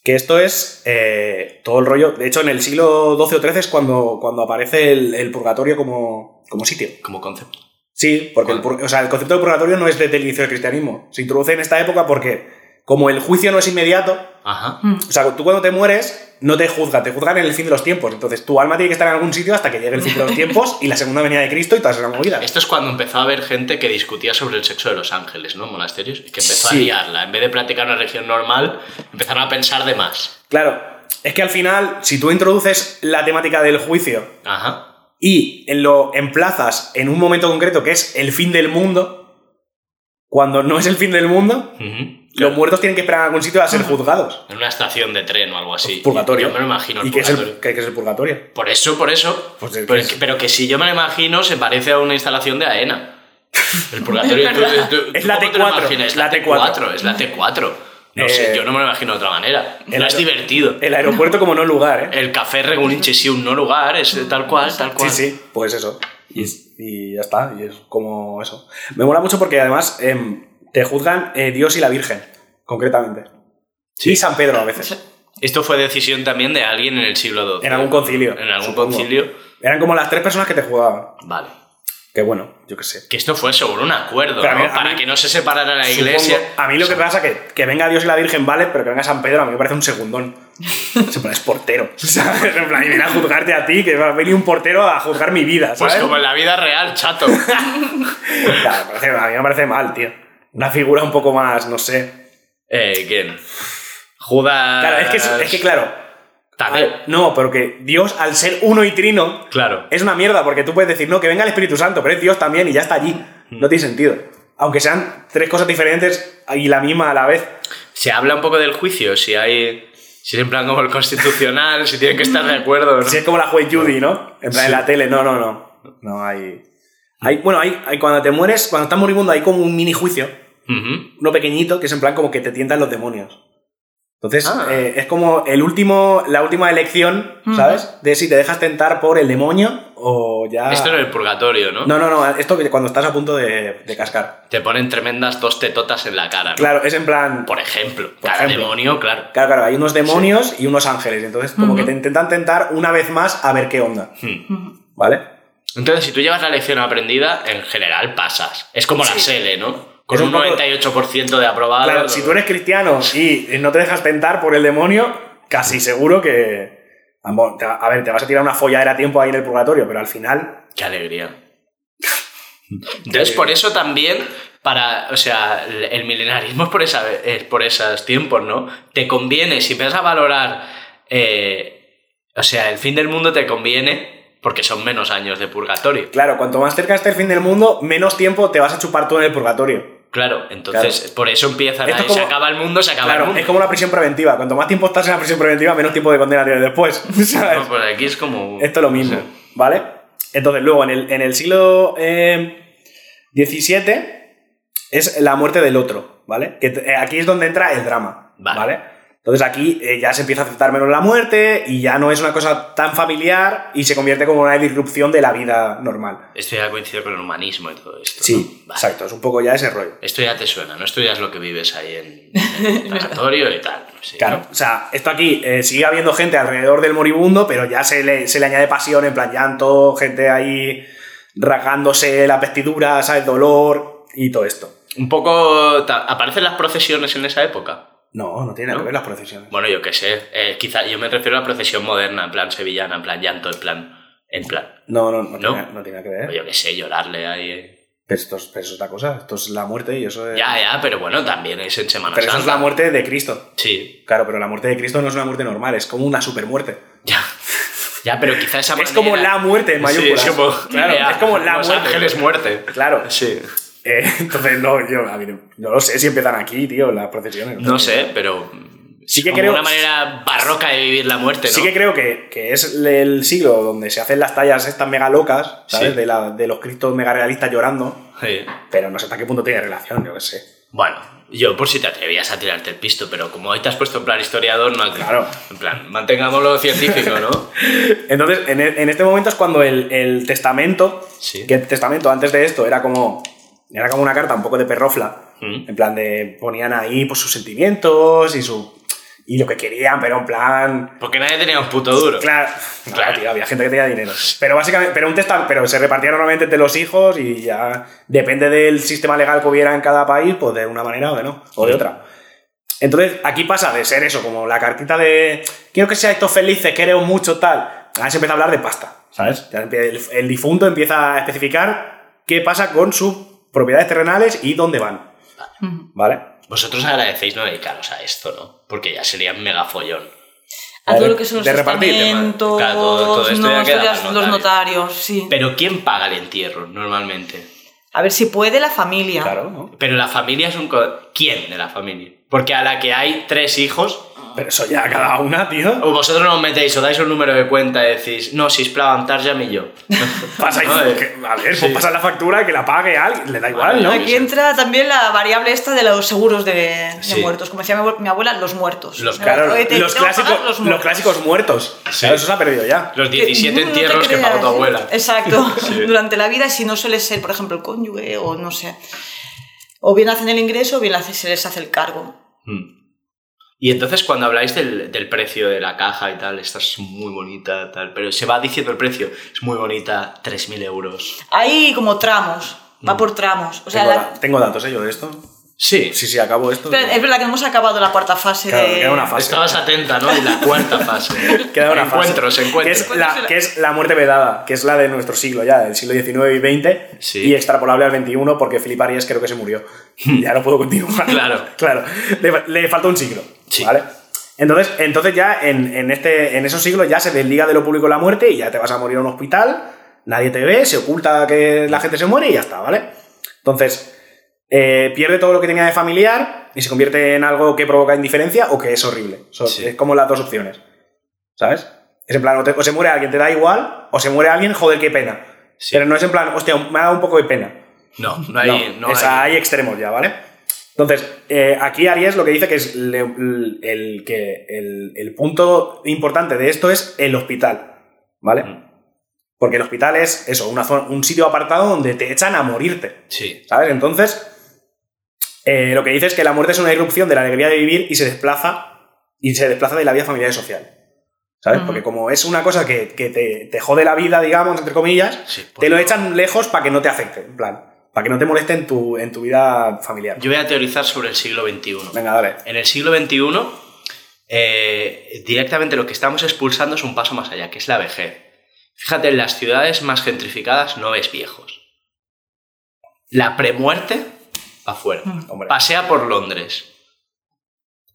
que esto es eh, todo el rollo. De hecho, en el siglo XII o XIII es cuando, cuando aparece el, el purgatorio como, como sitio. Como concepto. Sí, porque el, o sea, el concepto de purgatorio no es desde el inicio del cristianismo. Se introduce en esta época porque, como el juicio no es inmediato, Ajá. o sea, tú cuando te mueres no te juzgan, te juzgan en el fin de los tiempos. Entonces tu alma tiene que estar en algún sitio hasta que llegue el fin de los tiempos y la segunda venida de Cristo y todas esas movidas. Esto es cuando empezó a haber gente que discutía sobre el sexo de los ángeles, ¿no? En monasterios. Y que empezó Sí. a liarla. En vez de practicar una religión normal, empezaron a pensar de más. Claro, es que al final, si tú introduces la temática del juicio Ajá. y lo emplazas en un momento concreto que es el fin del mundo, cuando no es el fin del mundo, Ujú. los muertos tienen que esperar en algún sitio a ser juzgados. En una estación de tren o algo así. Purgatorio. Yo me lo imagino el ¿Y qué es el, qué- es el purgatorio? Por eso, por eso. Pues pero, es- que, pero que si yo me lo imagino, se parece a una instalación de AENA. El purgatorio. tú- tú- Es ¿tú la cómo te lo T4, imaginas? Es la la T4. T4. Es la T4. No Eh, sé, yo no me lo imagino de otra manera. el No es divertido. El aeropuerto como no lugar, ¿eh? El café Regulinche sí, un no lugar, es tal cual, tal Sí, cual. sí, pues eso. Y, y ya está, y es como eso. Me mola mucho porque además em, te juzgan eh, Dios y la Virgen, concretamente. Sí. Y San Pedro a veces, Esto fue decisión también de alguien en el siglo XII. en algún concilio. En algún supongo. concilio. Eran como las tres personas que te juzgaban. Vale. Que bueno, yo qué sé. Que esto fue seguro un acuerdo, ¿no? mí- Para mí- que no se separara la Supongo- iglesia. a mí lo que pasa es que, que venga Dios y la Virgen, vale, pero que venga San Pedro a mí me parece un segundón. Se pone es portero. ¿sabes? En plan, y viene a juzgarte a ti, que va a venir un portero a juzgar mi vida, Pues ¿sabes? como en la vida real, chato. Claro, me parece- a mí me parece mal, tío. Una figura un poco más, no sé. eh, ¿quién? Judas. Claro, es que, es que claro. No, pero que Dios, al ser uno y trino, Claro. es una mierda, porque tú puedes decir, no, que venga el Espíritu Santo, pero es Dios también y ya está allí. No tiene sentido. Aunque sean tres cosas diferentes y la misma a la vez. Se habla un poco del juicio, si hay. Si es en plan como el constitucional, si tienen que estar de acuerdo. ¿no? Si es como la juez Judy, ¿no? En plan, en la tele, no, no, no. No hay. Hay bueno, hay, hay- cuando te mueres, cuando estás moribundo, hay como un mini juicio, uno pequeñito, que es en plan como que te tientan los demonios. Entonces, Ah. eh, es como el último, la última elección, ¿sabes? De si te dejas tentar por el demonio o ya. Esto en el purgatorio, ¿no? No, no, no, esto que cuando estás a punto de, de cascar. Te ponen tremendas dos tetotas en la cara, ¿no? Claro, es en plan. Por ejemplo. Por Cada ejemplo. demonio, claro. Claro, claro, hay unos demonios y unos ángeles. Entonces, como que te intentan tentar una vez más a ver qué onda. Hmm. ¿Vale? Entonces, si tú llevas la lección aprendida, en general pasas. Es como la SELE, ¿no? Con Es un, un poco- 98% de aprobado. Claro, si tú eres cristiano y no te dejas tentar por el demonio, casi seguro que. A ver, te vas a tirar una folladera a tiempo ahí en el purgatorio, pero al final. Qué alegría. Entonces, por eso también, para, o sea, el milenarismo es por, esa, es por esos tiempos, ¿no? Te conviene, si empiezas a valorar, eh, o sea, el fin del mundo te conviene porque son menos años de purgatorio. Claro, cuanto más cerca esté el fin del mundo, menos tiempo te vas a chupar tú en el purgatorio. Claro, entonces Claro. por eso empiezan Esto a... como- Se acaba el mundo, se acaba el Claro, mundo. es como una prisión preventiva. Cuanto más tiempo estás en la prisión preventiva, menos tiempo de condena tienes después. ¿sabes? No, pues aquí es como... Esto es lo mismo, no sé. ¿vale? Entonces, luego, en el, en el siglo eh, XVII es la muerte del otro, ¿vale? Que eh, aquí es donde entra el drama, Vale. ¿vale? Entonces aquí eh, ya se empieza a aceptar menos la muerte y ya no es una cosa tan familiar y se convierte como una disrupción de la vida normal. Esto ya coincide con el humanismo y todo esto. Sí, ¿no? Vale. exacto, es un poco ya ese rollo. Esto ya te suena, ¿no? Esto ya es lo que vives ahí en, en el tanatorio y tal. Sí. Claro, o sea, esto aquí eh, sigue habiendo gente alrededor del moribundo, pero ya se le, se le añade pasión, en plan llanto, gente ahí rasgándose las vestiduras, ¿sabes? Dolor y todo esto. Un poco... ¿Aparecen las procesiones en esa época? No, no tiene nada ¿No? que ver las procesiones. Bueno, yo qué sé. eh, quizá yo me refiero a la procesión moderna, en plan sevillana, en plan llanto, en plan... En plan... No, no, no, ¿No? Tiene, no tiene nada que ver. Yo qué sé, llorarle ahí... eh. Pero esto, es, pero eso es la cosa, esto es la muerte y eso es... Ya, ya, pero bueno, también es en Semana pero eso Santa. es la muerte de Cristo. Sí, Claro, pero la muerte de Cristo no es una muerte normal, es como una supermuerte. ya. Ya, pero quizá esa Es como manera- la muerte en mayúsculas. Sí, es como, Claro, ya, es como la Los muerte. ángeles muerte. Claro. Sí. Eh, entonces, no, yo a mí no, no lo sé si empiezan aquí, tío, las procesiones. No sé, pero... Sí que como creo- una manera barroca de vivir la muerte, ¿no? Sí que creo que, que es el siglo donde se hacen las tallas estas mega locas, ¿sabes? Sí. De, la- de los cristos mega realistas llorando, Sí. pero no sé hasta qué punto tiene relación, yo qué sé. Bueno, yo por si te atrevías a tirarte el pisto, pero como hoy te has puesto en plan historiador, no... Claro. En plan, mantengámoslo científico, ¿no? Entonces, en, e- en este momento es cuando el, el testamento, Sí. que el testamento antes de esto era como, era como una carta un poco de perrofla, Mm. en plan de ponían ahí pues, sus sentimientos y su y lo que querían, pero en plan Porque nadie tenía un puto duro. Claro, Claro. claro, tío, había gente que tenía dinero. Pero básicamente, pero un testamento, pero se repartía normalmente entre los hijos y ya depende del sistema legal que hubiera en cada país, pues de una manera o de no, o de otra. Entonces, aquí pasa de ser eso, como la cartita de quiero que seáis todos felices, quiero mucho, tal. Ahora se empieza a hablar de pasta, ¿sabes? El, el difunto empieza a especificar qué pasa con sus propiedades terrenales y dónde van. ¿Vale? Vosotros agradecéis no dedicaros a esto, ¿no? Porque ya sería un mega follón. A todo lo que son los testamentos, Claro, todo- todo esto ya no, ya los notarios. notarios, sí. Pero ¿quién paga el entierro normalmente? A ver si puede la familia. Claro, ¿no? Pero la familia es un... co- ¿Quién de la familia? Porque a la que hay tres hijos, Pero eso ya cada una, tío. o vosotros no os metéis o dais un número de cuenta y decís, no, si plau, Tarjam y yo. Pasa, No, eh, que- a ver, sí. pues pasa la factura que la pague alguien, le da igual, Vale, ¿no? aquí entra también la variable esta de los seguros de, de Sí. muertos. Como decía mi abue- mi abuela, los muertos. Los- Claro, los, clásicos, los los, muertos. clásicos muertos. Sí. Claro, eso se ha perdido ya. Los 17 Que- no entierros que pagó tu ¿eh? abuela. Exacto. Sí. Durante la vida, si no suele ser, por ejemplo, el cónyuge o no sé. O bien hacen el ingreso o bien hace- se les hace el cargo. Mm. Y entonces cuando habláis del, del precio de la caja y tal, esta es muy bonita, tal, pero se va diciendo el precio, es muy bonita, 3.000 euros. Hay como tramos, va Mm. por tramos. O sea, tengo, la- da- tengo datos, ¿eh? Yo de esto. Sí, Sí, sí, acabo esto. Pero es verdad que no hemos acabado la cuarta fase Claro, de... queda una fase. estabas atenta, ¿no? Y la cuarta fase. Queda una fase. encuentros, encuentros. Que es, la, que es la muerte vedada, que es la de nuestro siglo ya, del siglo XIX y XX, Sí. y extrapolable al XXI porque Filipe Arias creo que se murió. ya no puedo continuar. Claro. claro. Le, le falta un siglo. Sí. ¿Vale? Entonces, entonces ya en, en este, en esos siglos ya se desliga de lo público la muerte y ya te vas a morir a un hospital, nadie te ve, se oculta que la gente se muere y ya está, ¿vale? Entonces, eh, pierde todo lo que tenía de familiar y se convierte en algo que provoca indiferencia o que es horrible. So- Sí. Es como las dos opciones. ¿Sabes? Es en plan, o, te- o se muere alguien, te da igual, o se muere alguien, joder, qué pena. Sí. Pero no es en plan, hostia, me ha dado un poco de pena. No, no hay... No, No, es- hay- hay extremos ya, ¿vale? Entonces, eh, aquí Aries lo que dice que es le- el, el- que el, el punto importante de esto es el hospital, ¿vale? Mm. Porque el hospital es eso, una zona- un sitio apartado donde te echan a morirte, Sí, ¿sabes? Entonces, eh, lo que dice es que la muerte es una irrupción de la alegría de vivir y se desplaza, y se desplaza de la vida familiar y social. ¿Sabes? Porque como es una cosa que, que te, te jode la vida, digamos, entre comillas, sí. te lo echan lejos para que no te afecte, en plan, para que no te moleste en tu, en tu vida familiar. Yo voy a teorizar sobre el siglo XXI. Venga, dale. En el siglo XXI, eh, directamente lo que estamos expulsando es un paso más allá, que es la vejez. Fíjate, en las ciudades más gentrificadas no ves viejos. La premuerte, afuera. Hombre. Pasea por Londres.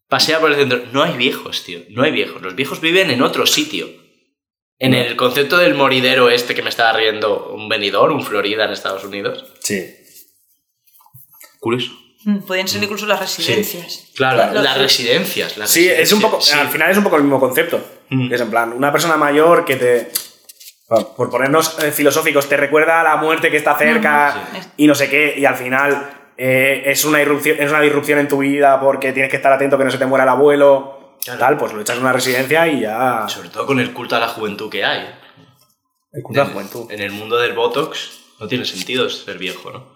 Pasea por el centro. No hay viejos, tío. No hay viejos. Los viejos viven en otro sitio. En el concepto del moridero este que me estaba riendo, un venidor, un Florida en Estados Unidos. Sí. Curioso. Mm, Podrían ser incluso las residencias. Claro, las residencias. las Sí, es un poco. Al final es un poco el mismo concepto. Mm. Que es en plan, una persona mayor que te. Por ponernos eh, filosóficos, te recuerda a la muerte que está cerca Sí. y no sé qué, y al final eh, es, una irrupción, es una disrupción en tu vida porque tienes que estar atento que no se te muera el abuelo. Claro. Tal, pues lo echas en una residencia y ya. Sobre todo con el culto a la juventud que hay. El culto a la En- juventud. En el mundo del Botox no tiene sentido ser viejo, ¿no?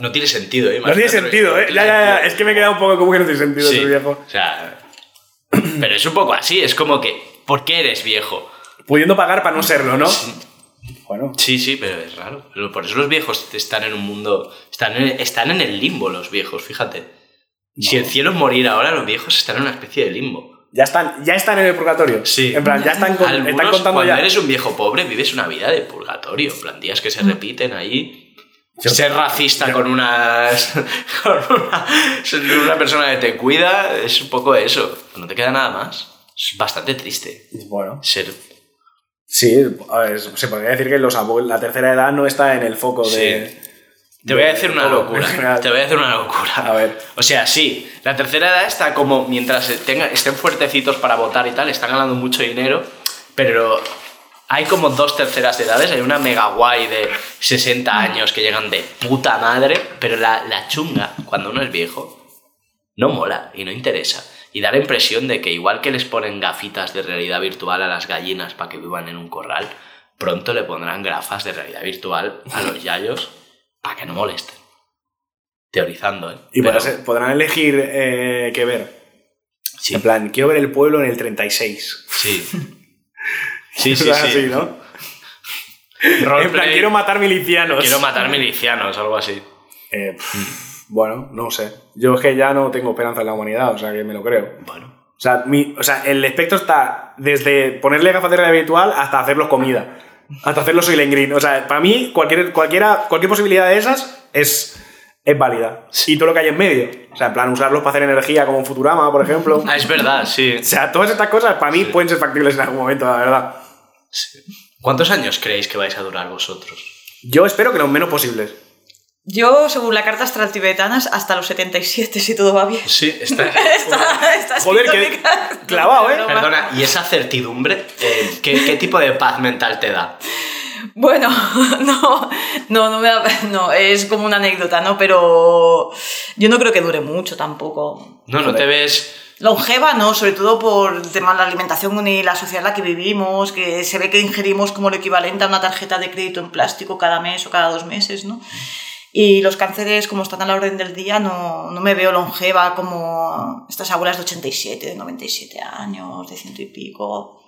No tiene sentido, ¿eh? No tiene Imagínate, sentido, no ¿eh? tiene Ya, ya, ya. sentido. Es que me he quedado un poco como que no tiene sentido Sí, ser viejo. O sea. Pero es un poco así, es como que. ¿Por qué eres viejo? Pudiendo pagar para no serlo, ¿no? Bueno. Sí, sí, pero es raro. Por eso los viejos están en un mundo. Están en, están en el limbo, los viejos, fíjate. Si el cielo es morir ahora, los viejos están en una especie de limbo. Ya están, ya están en el purgatorio. Sí. En plan, ya están, con- Algunos, están contando cuando ya. eres un viejo pobre, vives una vida de purgatorio. En plan, días que se repiten ahí. Ser racista con unas. con una, una persona que te cuida es un poco eso. No te queda nada más. Es bastante triste. Bueno. Ser. Sí, a ver, se podría decir que los abuelos, la tercera edad no está en el foco de. Te voy a decir una locura. general. Te voy a decir una locura. A ver. O sea, sí, la tercera edad está como mientras tenga- estén fuertecitos para votar y tal, están ganando mucho dinero, pero hay como dos terceras edades. Hay una mega guay de 60 años que llegan de puta madre, pero la, la chunga, cuando uno es viejo, no mola y no interesa. Y da la impresión de que igual que les ponen gafitas de realidad virtual a las gallinas para que vivan en un corral, pronto le pondrán gafas de realidad virtual a los yayos para que no molesten. Teorizando, ¿eh? Y Pero- podrán, ser- podrán elegir eh, qué ver. Sí, En plan, quiero ver el pueblo en el 36. sí. Sí, sí, sí. ¿no? En plan, quiero matar milicianos. quiero matar milicianos, algo así. Eh, pff, bueno, no sé. Yo es que ya no tengo esperanza en la humanidad, o sea que me lo creo. Bueno. O sea, mi- o sea, el espectro está desde ponerle gafas de realidad virtual hasta hacerlos comida. Hasta hacerlos Soylent Green. O sea, para mí, cualquier, cualquiera, cualquier posibilidad de esas es, es válida. Y todo lo que hay en medio. O sea, en plan, usarlos para hacer energía como en Futurama, por ejemplo. Ah, es verdad, sí. O sea, todas estas cosas para mí pueden ser factibles en algún momento, la verdad. Sí. ¿Cuántos años creéis que vais a durar vosotros? Yo espero que lo menos posibles. Yo, según la carta astral tibetanas, hasta los 77, si todo va bien. Sí, está. Está, está Joder, carta. clavado, ¿eh? Perdona, ¿y esa certidumbre? eh, ¿qué, qué tipo de paz mental te da? Bueno, no, no, no, me da- no, es como una anécdota, ¿no? Pero yo no creo que dure mucho tampoco. No, no te ves. Longeva, no, sobre todo por el tema de la alimentación y la sociedad en la que vivimos, que se ve que ingerimos como lo equivalente a una tarjeta de crédito en plástico cada mes o cada dos meses, ¿no? Y los cánceres, como están a la orden del día, no, no me veo longeva como estas abuelas de 87, de 97 años, de ciento y pico.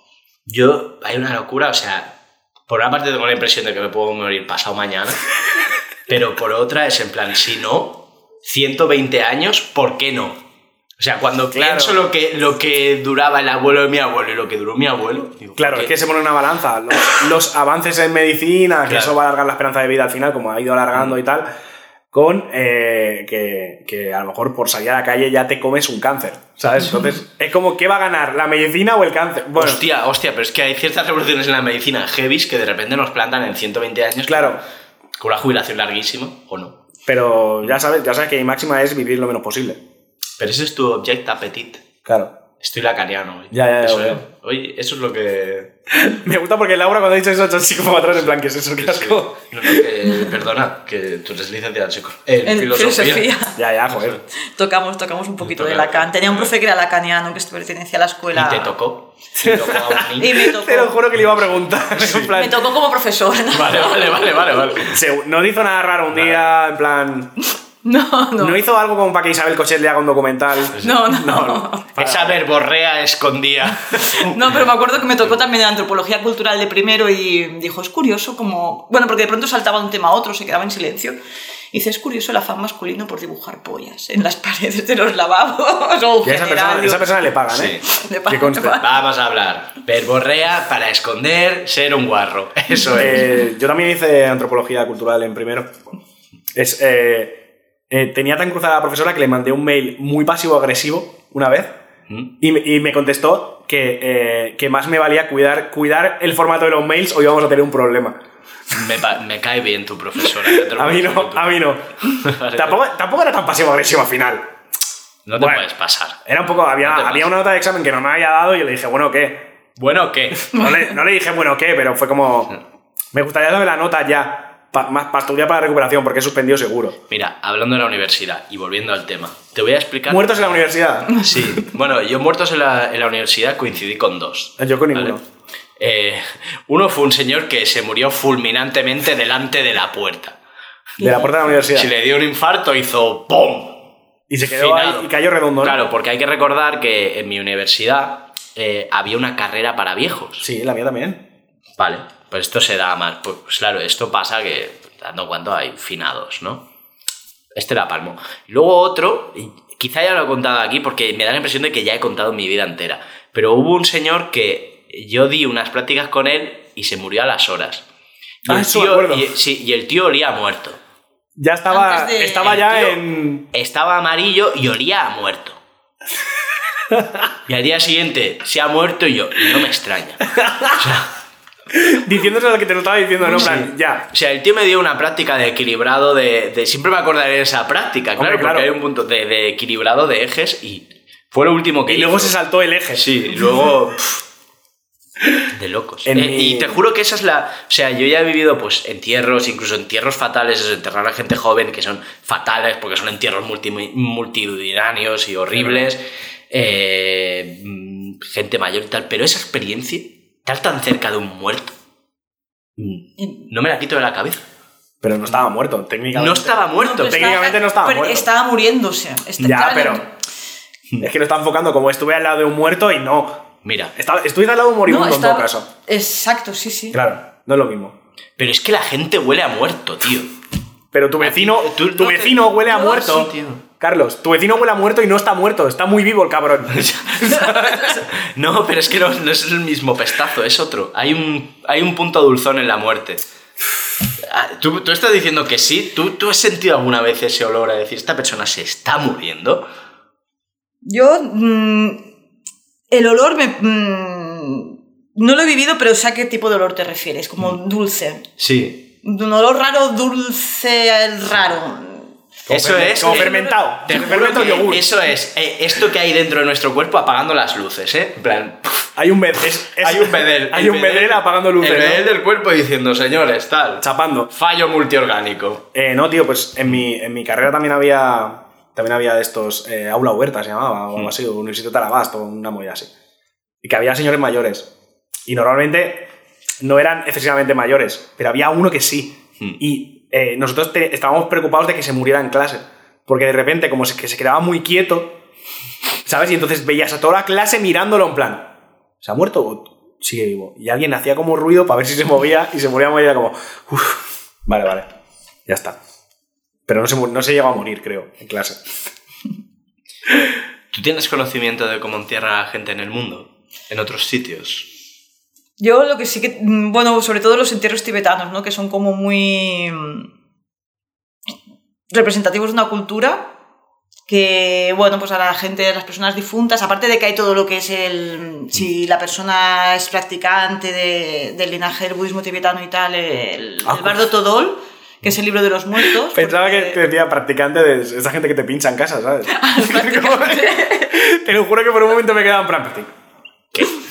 Yo, hay una locura, o sea, por una parte tengo la impresión de que me puedo morir pasado mañana, pero por otra es en plan, si no, 120 años, ¿por qué no? O sea, cuando Claro. pienso lo que, lo que duraba el abuelo de mi abuelo y lo que duró mi abuelo, digo, Claro, ¿por es que se pone una balanza. Los, los avances en medicina, que Claro. eso va a alargar la esperanza de vida al final, como ha ido alargando y tal, con eh, que, que a lo mejor por salir a la calle ya te comes un cáncer, ¿sabes? Entonces, es como, ¿qué va a ganar? ¿La medicina o el cáncer? Bueno, Hostia, hostia, pero es que hay ciertas revoluciones en la medicina heavies que de repente nos plantan en 120 años claro, con una jubilación larguísima, o no. pero ya sabes, ya sabes que mi máxima es vivir lo menos posible. Pero ese es tu object appetit. Claro. Estoy lacaniano hoy. Ya, ya, ya, eso, eh. Hoy, eso es lo que... Me gusta porque Laura cuando ha dicho eso ha hecho así como para atrás, en plan, ¿qué es eso? ¿Qué asco? No, no, que, perdona, que tú eres licenciada en, psico- en En filosofía. filosofía. Ya, ya, joder. Tocamos, tocamos un poquito de Lacan. Tenía un profe que era lacaniano, que pertenecía a la escuela. Y te tocó. A un Y niño. me tocó. Te lo juro que le iba a preguntar. en plan, Me tocó como profesor. ¿no? Vale, vale, vale, vale, vale. se- no hizo nada raro un día, en plan. No, no. No hizo algo como para que Isabel Cochet le haga un documental. No, no. Esa verborrea escondía. No, pero me acuerdo que me tocó también de antropología cultural de primero y dijo, es curioso como... Bueno, porque de pronto saltaba de un tema a otro, se quedaba en silencio. Y dice, es curioso el afán masculino por dibujar pollas en las paredes de los lavabos o Y a esa persona, esa persona le pagan, ¿eh? Sí. Le pagan, le pagan. Vamos a hablar. Verborrea para esconder ser un guarro. Eso es. Eh, yo también hice antropología cultural en primero. Es, eh, eh, tenía tan cruzada la profesora que le mandé un mail muy pasivo-agresivo una vez ¿Mm? y, me- y me contestó que, eh, que más me valía cuidar, cuidar el formato de los mails o íbamos a tener un problema. Me, cae bien tu profesora. A mí no, a mí no. Tampoco, tampoco era tan pasivo-agresivo al final. No te Bueno. puedes pasar. Era un poco, había, No había una nota de examen que no me había dado y yo le dije, bueno, ¿qué? Bueno, ¿qué? No le, no le dije, bueno, ¿qué? Pero fue como, me gustaría darle la nota ya, pa- más para estudiar para recuperación, porque he suspendido seguro. Mira, hablando de la universidad y volviendo al tema, te voy a explicar. ¿Muertos en la universidad? Sí, bueno, yo muertos en la, en la universidad coincidí con dos. Yo con ¿vale? ninguno. Eh, uno fue un señor que se murió fulminantemente delante de la puerta. De la puerta de la universidad. Si le dio un infarto, hizo ¡pum! Y se quedó Finado. ahí y cayó redondo, ¿no? Claro, porque hay que recordar que en mi universidad eh, había una carrera para viejos. Sí, la mía también. Vale, pues esto se da más. Pues, pues claro, esto pasa que, dando cuando hay finados, ¿no? Este la palmo. Luego otro, y quizá ya lo he contado aquí porque me da la impresión de que ya he contado mi vida entera. Pero hubo un señor que yo di unas prácticas con él y se murió a las horas. Y, Ah, el, tío, acuerdo. y- sí, y el tío olía a muerto. Ya estaba, de- estaba El ya en... Estaba amarillo y olía a muerto. Y al día siguiente se ha muerto y yo, y no me extraña. Diciéndose lo que te lo estaba diciendo, ¿no? En plan, ya. O sea, el tío me dio una práctica de equilibrado de, de- Siempre me acordaré de esa práctica, claro, Hombre, claro. porque hay un punto de, de equilibrado de ejes y fue lo último que Y luego se saltó el eje. Sí, y luego... pff, de locos. En Eh, mi- Y te juro que esa es la... O sea, yo ya he vivido pues entierros, incluso entierros fatales, eso, enterrar a gente joven que son fatales porque son entierros multi- multitudinarios y horribles, eh, mm, gente mayor y tal, pero esa experiencia, estar tan cerca de un muerto, mm, no me la quito de la cabeza. Pero no estaba muerto, técnicamente. No estaba muerto. técnicamente no estaba pero muerto. Estaba muriéndose. Está- Ya, pero... Es que lo está enfocando como estuve al lado de un muerto y no. Mira, Estaba, estuviste al lado de un moribundo no, en todo caso. Exacto, sí, sí. Claro, no es lo mismo. pero es que la gente huele a muerto, tío. Pero tu vecino, tu no te- vecino huele a muerto. sí, tío. Carlos, tu vecino huele a muerto y no está muerto, está muy vivo el cabrón. No, pero es que no, no es el mismo pestazo, es otro. Hay un, hay un punto dulzón en la muerte. Ah, ¿Tú, tú estás diciendo que sí? ¿Tú, ¿Tú has sentido alguna vez ese olor a decir, esta persona se está muriendo? Yo. mm, el olor me. mm, no lo he vivido, pero sé a qué tipo de olor te refieres, como Mm. dulce. Sí. Un olor raro, dulce, raro. Como Eso es. como eh, fermentado. Te Fermento yogur. Eso es. eh, esto que hay dentro de nuestro cuerpo apagando las luces, ¿eh? En plan. Hay un bedel. es- es- hay un bedel. Hay un bedel apagando luces. El ¿no? bedel del cuerpo diciendo, señores, tal. Chapando. Fallo multiorgánico. Eh, no, tío, pues en mi, en mi carrera también había. También había de estos. eh, aula huerta se llamaba, o Mm. algo así, o Universidad Tarabasto, una movida así. Y que había señores mayores. Y normalmente no eran excesivamente mayores, pero había uno que sí. Mm. Y eh, nosotros estábamos preocupados de que se muriera en clase. Porque de repente, como se, que se quedaba muy quieto, ¿sabes? Y entonces veías a toda la clase mirándolo en plan, ¿se ha muerto o sigue vivo? Y alguien hacía como ruido para ver si se movía y se moría era como, "Uf, vale, vale, ya está. Pero no se, no se llegó a morir, creo, en clase. ¿Tú tienes conocimiento de cómo entierran a gente en el mundo? ¿En otros sitios? Yo lo que sí que. mm, Bueno, sobre todo los entierros tibetanos, ¿no? Que son como muy. mm, representativos de una cultura que, bueno, pues a la gente, a las personas difuntas, aparte de que hay todo lo que es el. Si la persona es practicante de- del linaje del budismo tibetano y tal, el, Ah, el Bardo Todol, que es el libro de los muertos. Pensaba que porque- te decía practicante de esa gente que te pincha en casa, ¿sabes? te lo juro que por un momento me quedaba en plan, "Pero, ¿qué?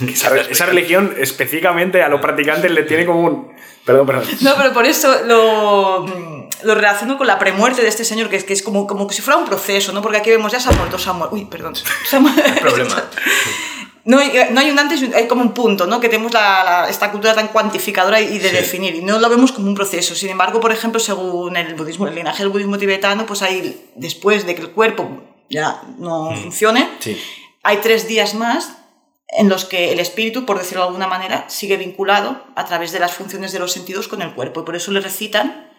Esa, esa religión específicamente a los practicantes le tiene como un... Perdón, perdón. No, pero por eso lo, mm, lo relaciono con la premuerte de este señor, que es, que es como, como si fuera un proceso, ¿no? Porque aquí vemos, ya se ha muerto, se ha muerto. Uy, perdón. Se ha mu- Problema. No, hay- no hay un antes, hay como un punto, ¿no? Que tenemos la- la- esta cultura tan cuantificadora y de Sí. definir, y no lo vemos como un proceso. Sin embargo, por ejemplo, según el budismo, el linaje del budismo tibetano, pues hay, después de que el cuerpo ya no funcione, Sí. hay tres días más en los que el espíritu, por decirlo de alguna manera, sigue vinculado a través de las funciones de los sentidos con el cuerpo. Y por eso le recitan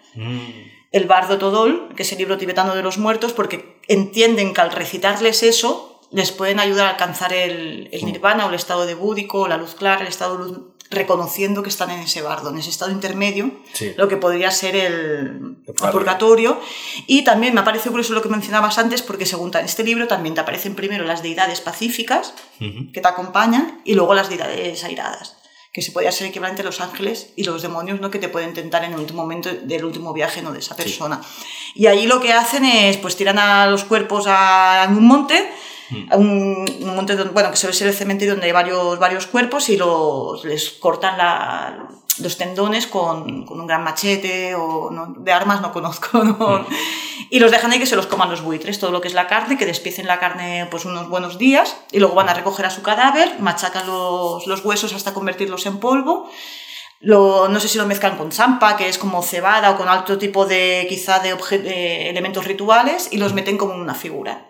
el Bardo Todol, que es el libro tibetano de los muertos, porque entienden que al recitarles eso les pueden ayudar a alcanzar el, el nirvana o el estado de búdico, o la luz clara, el estado de luz reconociendo que están en ese bardo, en ese estado intermedio, Sí. lo que podría ser el, el purgatorio. Y también me ha parecido curioso lo que mencionabas antes, porque según este libro también te aparecen primero las deidades pacíficas que te acompañan y luego las deidades airadas, que se podría ser equivalente a los ángeles y los demonios ¿no? que te pueden tentar en el último momento del último viaje ¿no? de esa persona. Y ahí lo que hacen es, pues tiran a los cuerpos a, en un monte, a un, un monte donde, bueno, que suele ser el cementerio donde hay varios, varios cuerpos y los, les cortan la- los tendones con, con un gran machete o no, de armas no conozco, ¿no? y los dejan ahí que se los coman los buitres, todo lo que es la carne, que despiecen la carne pues unos buenos días y luego van a recoger a su cadáver, machacan los, los huesos hasta convertirlos en polvo. Lo- no sé si lo mezclan con champa, que es como cebada o con otro tipo de quizá de, de elementos rituales y los meten como una figura.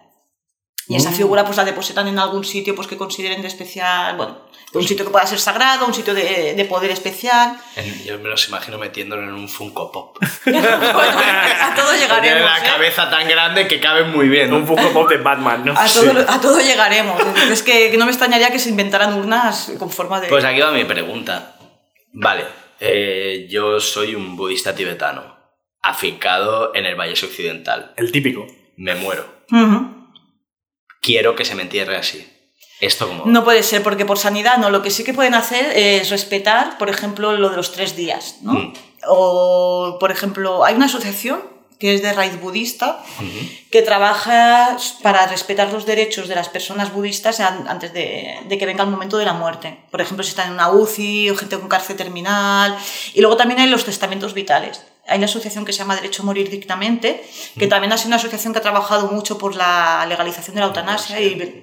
Y esa figura pues la depositan en algún sitio pues que consideren de especial, bueno, un sitio que pueda ser sagrado, un sitio de, de poder especial. Yo me los imagino metiéndolo en un Funko Pop. bueno, a todo Tiene llegaremos. la ¿eh? cabeza tan grande que cabe muy bien. Un Funko Pop de Batman, ¿no? A todo, a todo llegaremos. Es que, no me extrañaría que se inventaran urnas con forma de... Pues aquí va mi pregunta. Vale, eh, yo soy un budista tibetano, afincado en el Valle Occidental. El típico. Me muero. Ujú. Quiero que se me entierre así. Esto como... No puede ser, porque por sanidad no. Lo que sí que pueden hacer es respetar, por ejemplo, lo de los tres días, ¿no? Mm. O, por ejemplo, hay una asociación que es de raíz budista que trabaja para respetar los derechos de las personas budistas an- antes de, de que venga el momento de la muerte. Por ejemplo, si están en una UCI o gente con cárcel terminal. Y luego también hay los testamentos vitales. Hay una asociación que se llama Derecho a Morir Dignamente, que también ha sido una asociación que ha trabajado mucho por la legalización de la eutanasia y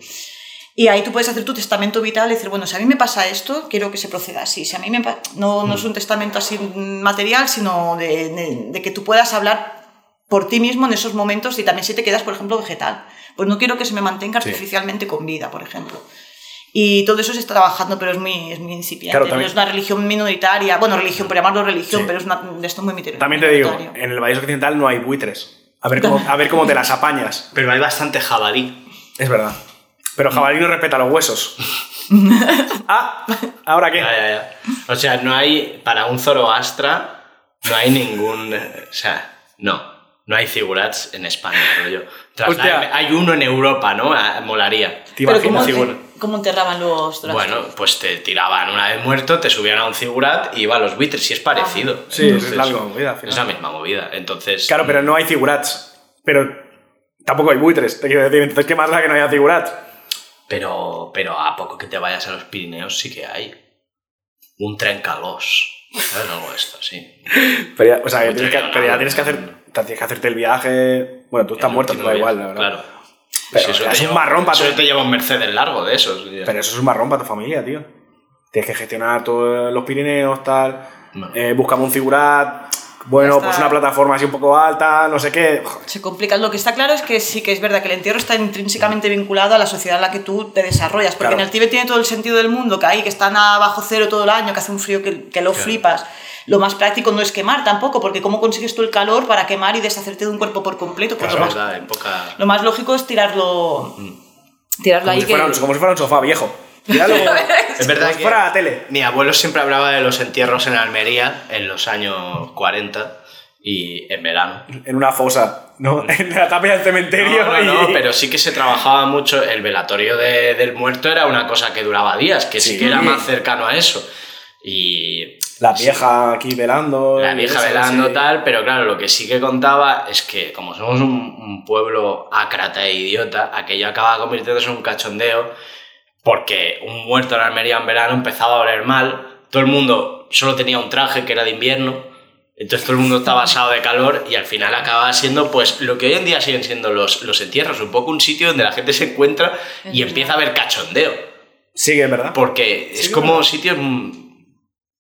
y ahí tú puedes hacer tu testamento vital y decir, bueno, si a mí me pasa esto, quiero que se proceda así. Si a mí me no, no es un testamento así material, sino de, de- de que tú puedas hablar por ti mismo en esos momentos y también si te quedas, por ejemplo, vegetal. Pues no quiero que se me mantenga Sí. artificialmente con vida, por ejemplo. Y todo eso se está trabajando, pero es muy, es muy incipiente. Claro, no también- es una religión minoritaria, bueno, religión, por llamarlo religión, Sí. pero es una, esto muy minoritario. También te digo, en el Valle Occidental no hay buitres. A ver cómo, a ver cómo te las apañas. Pero hay bastante jabalí. Es verdad. Pero jabalí no respeta los huesos. ah, ¿ahora qué? Ya, ya, ya. O sea, no hay... Para un Zoroastra no hay ningún... eh, O sea, no. No hay figurats en España, rollo. Hostia. Hay uno en Europa, ¿no? Ah, Molaría. Te Pero imaginas, ¿cómo, figura. ¿Cómo enterraban los trastos? Bueno, pues te tiraban una vez muerto, te subían a un figurat y iban los buitres, si es parecido. Sí, es Entonces, la misma movida, al final. Es la misma movida. Entonces, Claro, pero no hay figurats. Pero tampoco hay buitres, te quiero decir. Entonces, ¿qué más da que no haya figurats? pero, pero a poco que te vayas a los Pirineos sí que hay. Un trencalós. ¿Sabes? Algo de esto, sí. Pero ya, o sea, tienes que, pero ya tienes que hacer, tienes que hacerte el viaje. Bueno, tú estás El muerto, último da igual, la verdad. Claro. Pero Si eso es un marrón para Eso tu- te lleva un Mercedes largo de esos. Pero eso es un marrón para tu familia, tío. Tienes que gestionar todos los Pirineos, tal. Eh, buscamos un figurat. Bueno, pues una plataforma así un poco alta, no sé qué. Se complica. Lo que está claro es que sí que es verdad que el entierro está intrínsecamente vinculado a la sociedad en la que tú te desarrollas. Porque Claro. en el Tíbet tiene todo el sentido del mundo, que ahí, que están a bajo cero todo el año, que hace un frío que, que lo Claro. flipas. Lo más práctico no es quemar tampoco, porque ¿cómo consigues tú el calor para quemar y deshacerte de un cuerpo por completo? Pues Eso lo, más, verdad, poca... lo más lógico es tirarlo, tirarlo Como ahí. si, que- fuera, como si fuera un sofá viejo. Míralo, Es verdad que fuera la tele. mi abuelo siempre hablaba de los entierros en Almería en los años 40 y en verano. En una fosa, ¿no? En la tapia del cementerio. No, no, no, y- pero sí que se trabajaba mucho. El velatorio de- del muerto era una cosa que duraba días, que sí, Sí. que era más cercano a eso. Y La vieja aquí velando. la vieja eso, velando sí. tal, pero claro, lo que sí que contaba es que como somos un, un pueblo ácrata e idiota, aquello acaba convirtiéndose en un cachondeo porque un muerto en Almería en verano empezaba a oler mal, todo el mundo solo tenía un traje que era de invierno, entonces todo el mundo estaba asado de calor y al final acababa siendo pues lo que hoy en día siguen siendo los, los entierros, un poco un sitio donde la gente se encuentra y empieza a ver cachondeo. Sí, es verdad. Porque es Sí, como ¿verdad? sitios. mm,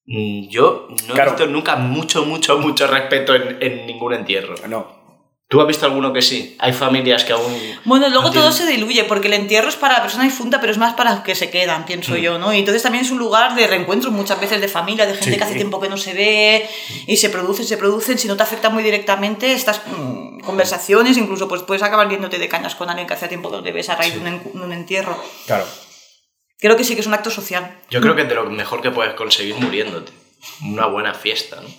mm, Yo no he visto nunca mucho, mucho, mucho respeto en, en ningún entierro. No. ¿Tú has visto alguno que sí? Hay familias que aún. Bueno, luego no todo se diluye, porque el entierro es para la persona difunta, pero es más para los que se quedan, Mm. pienso yo, ¿no? Y entonces también es un lugar de reencuentro muchas veces de familia, de gente Sí. que hace tiempo que no se ve, y se producen, se producen, si no te afecta muy directamente estas mm, conversaciones, incluso pues puedes acabar viéndote de cañas con alguien que hace tiempo que no te ves a raíz de un, en- un entierro. Claro. Creo que sí que es un acto social. Yo creo que es de lo mejor que puedes conseguir muriéndote. Una buena fiesta, ¿no?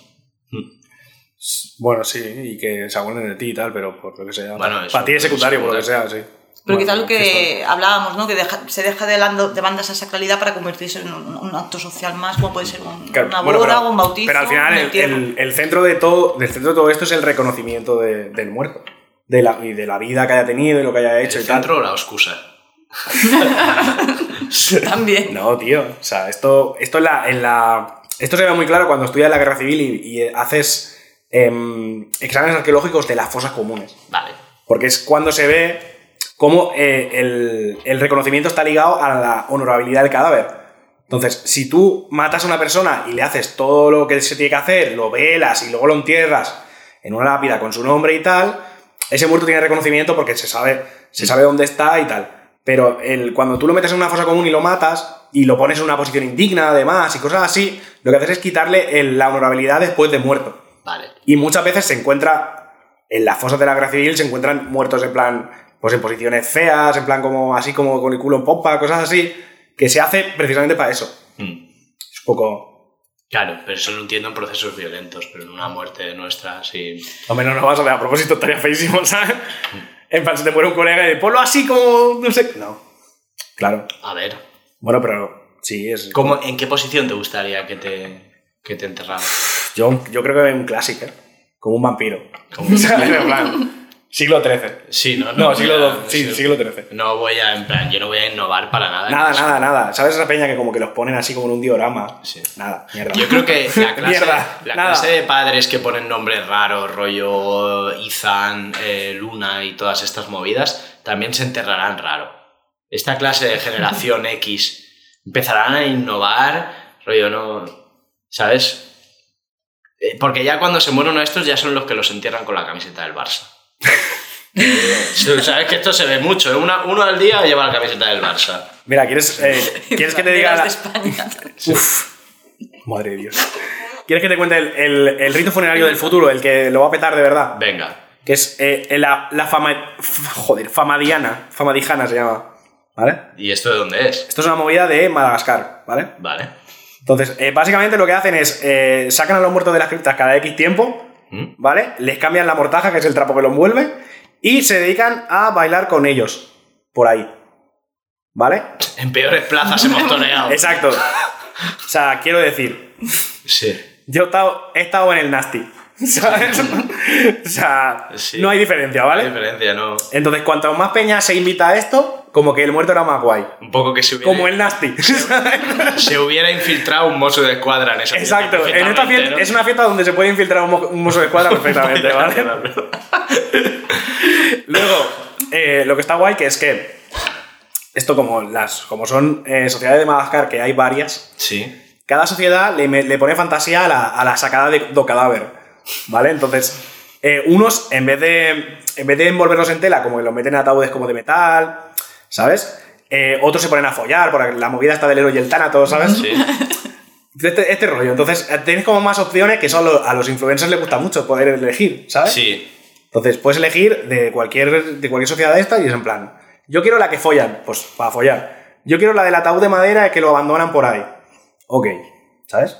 Bueno, sí, y que se acuerden de ti y tal, pero por lo que sea. Bueno, eso para ti es secundario, por lo que sea, sí. Pero Bueno, quizás lo que hablábamos, ¿no? Que deja- se deja de, lando- de banda esa sacralidad para convertirse en un, un acto social más, como puede ser un- Claro, una bueno, boda pero- o un bautizo. Pero al final el, entierro. el- el centro de todo, del centro de todo esto es el reconocimiento de- del muerto. De la, y de la vida que haya tenido y lo que haya hecho ¿El y tal. o la excusa? También. No, tío. O sea, esto, esto, en la, en la- esto se ve muy claro cuando estudias la guerra civil y, y haces em, exámenes arqueológicos de las fosas comunes. Vale. Porque es cuando se ve cómo eh, el, el reconocimiento está ligado a la honorabilidad del cadáver. Entonces, si tú matas a una persona y le haces todo lo que se tiene que hacer, lo velas y luego lo entierras en una lápida con su nombre y tal, ese muerto tiene reconocimiento porque se sabe, se sabe dónde está y tal. Pero el, cuando tú lo metes en una fosa común y lo matas y lo pones en una posición indigna además y cosas así, lo que haces es quitarle el- la honorabilidad después de muerto. Y muchas veces se encuentra, en las fosas de la guerra civil, se encuentran muertos en plan, pues en posiciones feas, en plan como así como con el culo en pompa, cosas así, que se hace precisamente para eso. Mm. Es un poco... Claro, pero eso lo entiendo en procesos violentos, pero en una muerte nuestra, sí. Hombre, no nos vas a ver, a propósito, estaría feísimo, ¿sabes? En plan, se te muere un colega y ponlo así como, no sé... No. Claro. A ver, Bueno, pero sí, es... ¿cómo, ¿en qué posición te gustaría que te, que te enterraran? Yo, yo creo que es un clásico, ¿eh? Como un vampiro. ¿Sabes? En plan, siglo XIII. Sí, no, No, voy siglo a- sí, siglo XIII. No voy a, en plan, yo no voy a innovar para nada. Nada, nada, nada. ¿Sabes esa peña que como que los ponen así como en un diorama? Sí. Nada, mierda. Yo creo que la clase, Mierda, la nada. clase de padres que ponen nombres raros, rollo Ethan, eh, Luna y todas estas movidas, también se enterrarán raro. Esta clase de generación X empezarán a innovar, rollo, no. ¿Sabes? Eh, Porque ya cuando se mueren uno de estos ya son los que los entierran con la camiseta del Barça. Eh, Sabes que esto se ve mucho, ¿eh? Una- uno al día lleva la camiseta del Barça. Mira, ¿quieres, eh, ¿quieres que te diga la... de España. Uf, madre de Dios. ¿Quieres que te cuente el, el- el rito funerario del futuro, el que lo va a petar de verdad? Venga. Que es eh, la, la fama... Joder, famadiana. Famadijana se llama. ¿Vale? ¿Y esto de dónde es? Esto es una movida de Madagascar, ¿vale? Vale. Entonces, eh, básicamente lo que hacen es eh, sacan a los muertos de las criptas cada X tiempo, ¿Mm? ¿vale? Les cambian la mortaja, que es el trapo que lo envuelve, y se dedican a bailar con ellos. Por ahí. ¿Vale? En peores plazas hemos toreado. Exacto. O sea, quiero decir, Sí. yo he estado, he estado en el Nasty. ¿Sabes? o sea, Sí. no hay diferencia, ¿Qué ¿vale? diferencia, no? Entonces, cuanto más peña se invita a esto, como que el muerto era más guay. Un poco que se hubiera, Como el Nasty. se hubiera infiltrado un mozo de escuadra en esa fiesta, Exacto, en esta fiesta ¿no? es una fiesta donde se puede infiltrar un, mo- un mozo de escuadra perfectamente, ¿vale? Luego, eh, lo que está guay que es que esto como las como son eh, sociedades de Madagascar, que hay varias, Sí. cada sociedad le, le pone fantasía a la, a la sacada de do cadáver, ¿vale? Entonces, eh, unos, en vez, de, en vez de envolverlos en tela, como que los meten en ataúdes como de metal, ¿sabes? Eh, otros se ponen a follar, por la movida está del héroe y el tánato, ¿sabes? Sí. Este, este rollo. Entonces, eh, tienes como más opciones que solo a los influencers les gusta mucho poder elegir, ¿sabes? Sí. Entonces, puedes elegir de cualquier, de cualquier sociedad de estas y es en plan, yo quiero la que follan, pues para follar. Yo quiero la del ataúd de madera que lo abandonan por ahí. Ok, ¿sabes?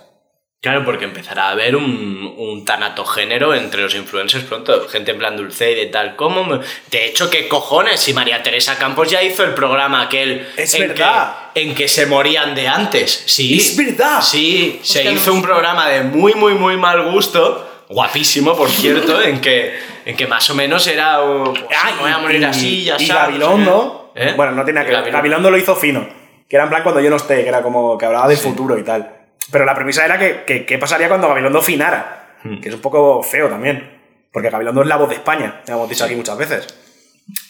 Claro, porque empezará a haber un, un tanatogénero entre los influencers pronto. Gente en plan dulce y de tal. ¿Cómo? me- De hecho, ¿qué cojones? Si María Teresa Campos ya hizo el programa aquel. Es en verdad. Que, en que se morían de antes. Sí. Es verdad. Sí, se Hostia, hizo no un programa de muy, muy, muy mal gusto. Guapísimo, por cierto, en que, en que más o menos era. oh, pues, Ah, me voy a morir así, ya y sabes, Gabilondo, ¿Eh? bueno, no tiene nada que ver. Gabilondo. Lo hizo fino, que era en plan cuando yo no esté, que era como que hablaba del futuro y tal. Pero la premisa era que, que- qué pasaría cuando Gabilondo finara, Hmm. que es un poco feo también, porque Gabilondo es la voz de España, ya hemos dicho aquí muchas veces.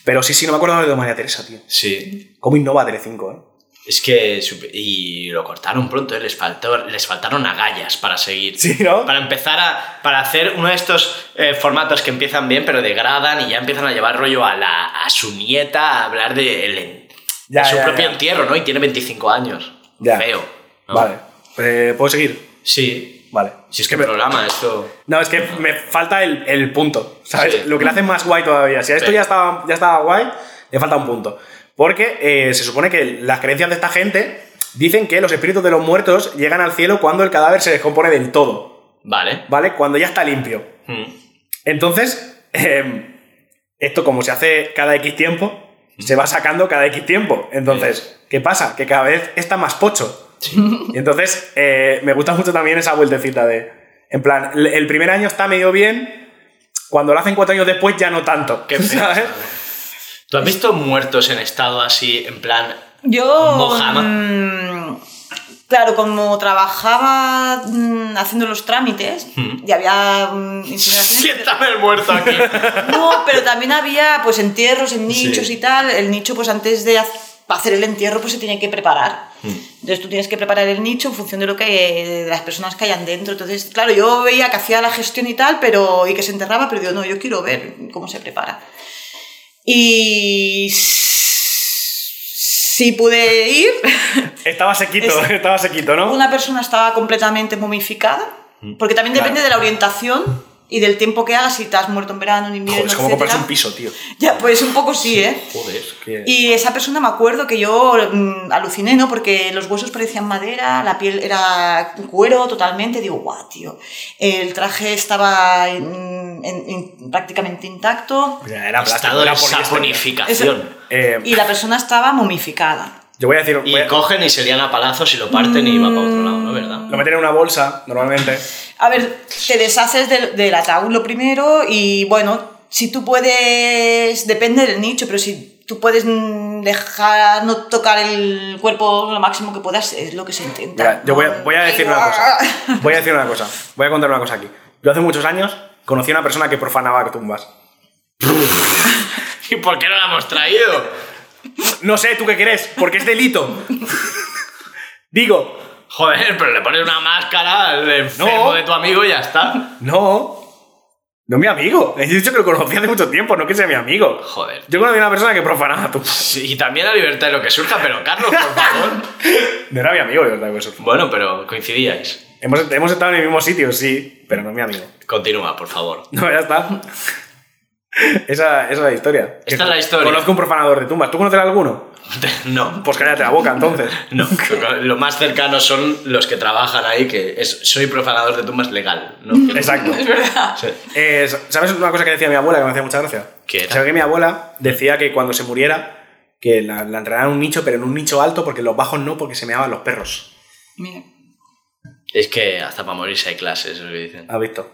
Pero sí, sí, no me acuerdo de María Teresa, tío. Sí. Cómo innova Telecinco, ¿eh? Es que. Y lo cortaron pronto, ¿eh? les, faltó, les faltaron agallas para seguir. Sí, ¿no? Para empezar a. Para hacer uno de estos eh, formatos que empiezan bien, pero degradan y ya empiezan a llevar rollo a, la, a su nieta a hablar de, el- Ya, de su ya, propio ya. entierro, ¿no? Y tiene 25 años. Ya. Feo. ¿no? Vale. Eh, ¿Puedo seguir? Sí. Vale. Si es que el programa, esto. No, es que me falta el, el punto, ¿sabes? Sí. Lo que le hace más guay todavía. Si a esto Sí. ya, estaba, ya estaba guay, le falta un punto. Porque eh, se supone que las creencias de esta gente dicen que los espíritus de los muertos llegan al cielo cuando el cadáver se descompone del todo, Vale. ¿vale? Cuando ya está limpio. Mm. Entonces, eh, esto como se hace cada X tiempo, se va sacando cada X tiempo. Entonces, ¿qué pasa? Que cada vez está más pocho. Y entonces, eh, me gusta mucho también esa vueltecita de, en plan, el- primer año está medio bien, cuando lo hacen cuatro años después ya no tanto. Qué. ¿Tú has visto muertos en estado así, en plan. Yo. Mojama. mm, claro, como trabajaba mm, haciendo los trámites Mm. y había mm, Siéntame el muerto aquí. No, pero también había pues entierros en nichos Sí. y tal. El nicho, pues antes de hacer el entierro, pues se tiene que preparar. Mm. Entonces tú tienes que preparar el nicho en función de lo que de las personas que hayan dentro. Entonces, claro, yo veía que hacía la gestión y tal, pero y que se enterraba, pero digo, no, yo quiero ver cómo se prepara. Y sí pude ir. Estaba sequito, Es- estaba sequito, ¿no? Una persona estaba completamente momificada, porque también Claro. depende de la orientación y del tiempo que hagas, si te has muerto en verano, en invierno, Joder, es como comprarse un piso, tío. Ya, pues un poco sí, ¿eh? Joder, que... Y esa persona me acuerdo que yo mm, aluciné, ¿no? Porque los huesos parecían madera, la piel era cuero totalmente. Digo, guau, tío. El traje estaba mm, en- en- prácticamente intacto era plástico, era saponificación. Eh, y la persona estaba momificada. Yo voy a decir... Y a- cogen y se lían a palazos y lo parten y va para otro lado, ¿no? ¿Verdad? Lo meten en una bolsa, normalmente. A ver, te deshaces del, del ataúd lo primero y bueno, si tú puedes, depende del nicho, pero si tú puedes mm, dejar no tocar el cuerpo lo máximo que puedas, es lo que se intenta. Mira, yo voy a, voy a decir una cosa. Voy a decir una cosa. Voy a contar una cosa aquí. Yo hace muchos años conocí a una persona que profanaba tumbas. ¿Y por qué no la hemos traído? No sé, ¿tú qué crees? Porque es delito. Digo, Joder, pero le pones una máscara al enfermo No. de tu amigo y ya está. no. No mi amigo. He dicho que lo conocí hace mucho tiempo, no que sea mi amigo. Joder. Yo conocí a una persona que profanaba tumbas. Sí, y también la libertad de lo que surja, pero Carlos, por favor. No era mi amigo, de verdad. eso. Bueno, pero coincidíais. Hemos, hemos estado en el mismo sitio, sí, pero no es mi amigo. Continúa, por favor. No, ya está. Esa, esa es la historia. Esta es la historia. Conozco un profanador de tumbas. ¿Tú conoces alguno? No. Pues cállate la boca, entonces. No, lo más cercano son los que trabajan ahí, que es soy profanador de tumbas legal, ¿no? Exacto. Es verdad. Sí. Eh, ¿Sabes una cosa que decía mi abuela que me hacía mucha gracia? ¿Qué era? ¿Sabes que mi abuela decía que cuando se muriera, que la, la enterraran en un nicho, pero en un nicho alto, porque los bajos no, porque se meaban los perros? Mira. Es que hasta para morirse hay clases, eso que dicen. ¿Has visto?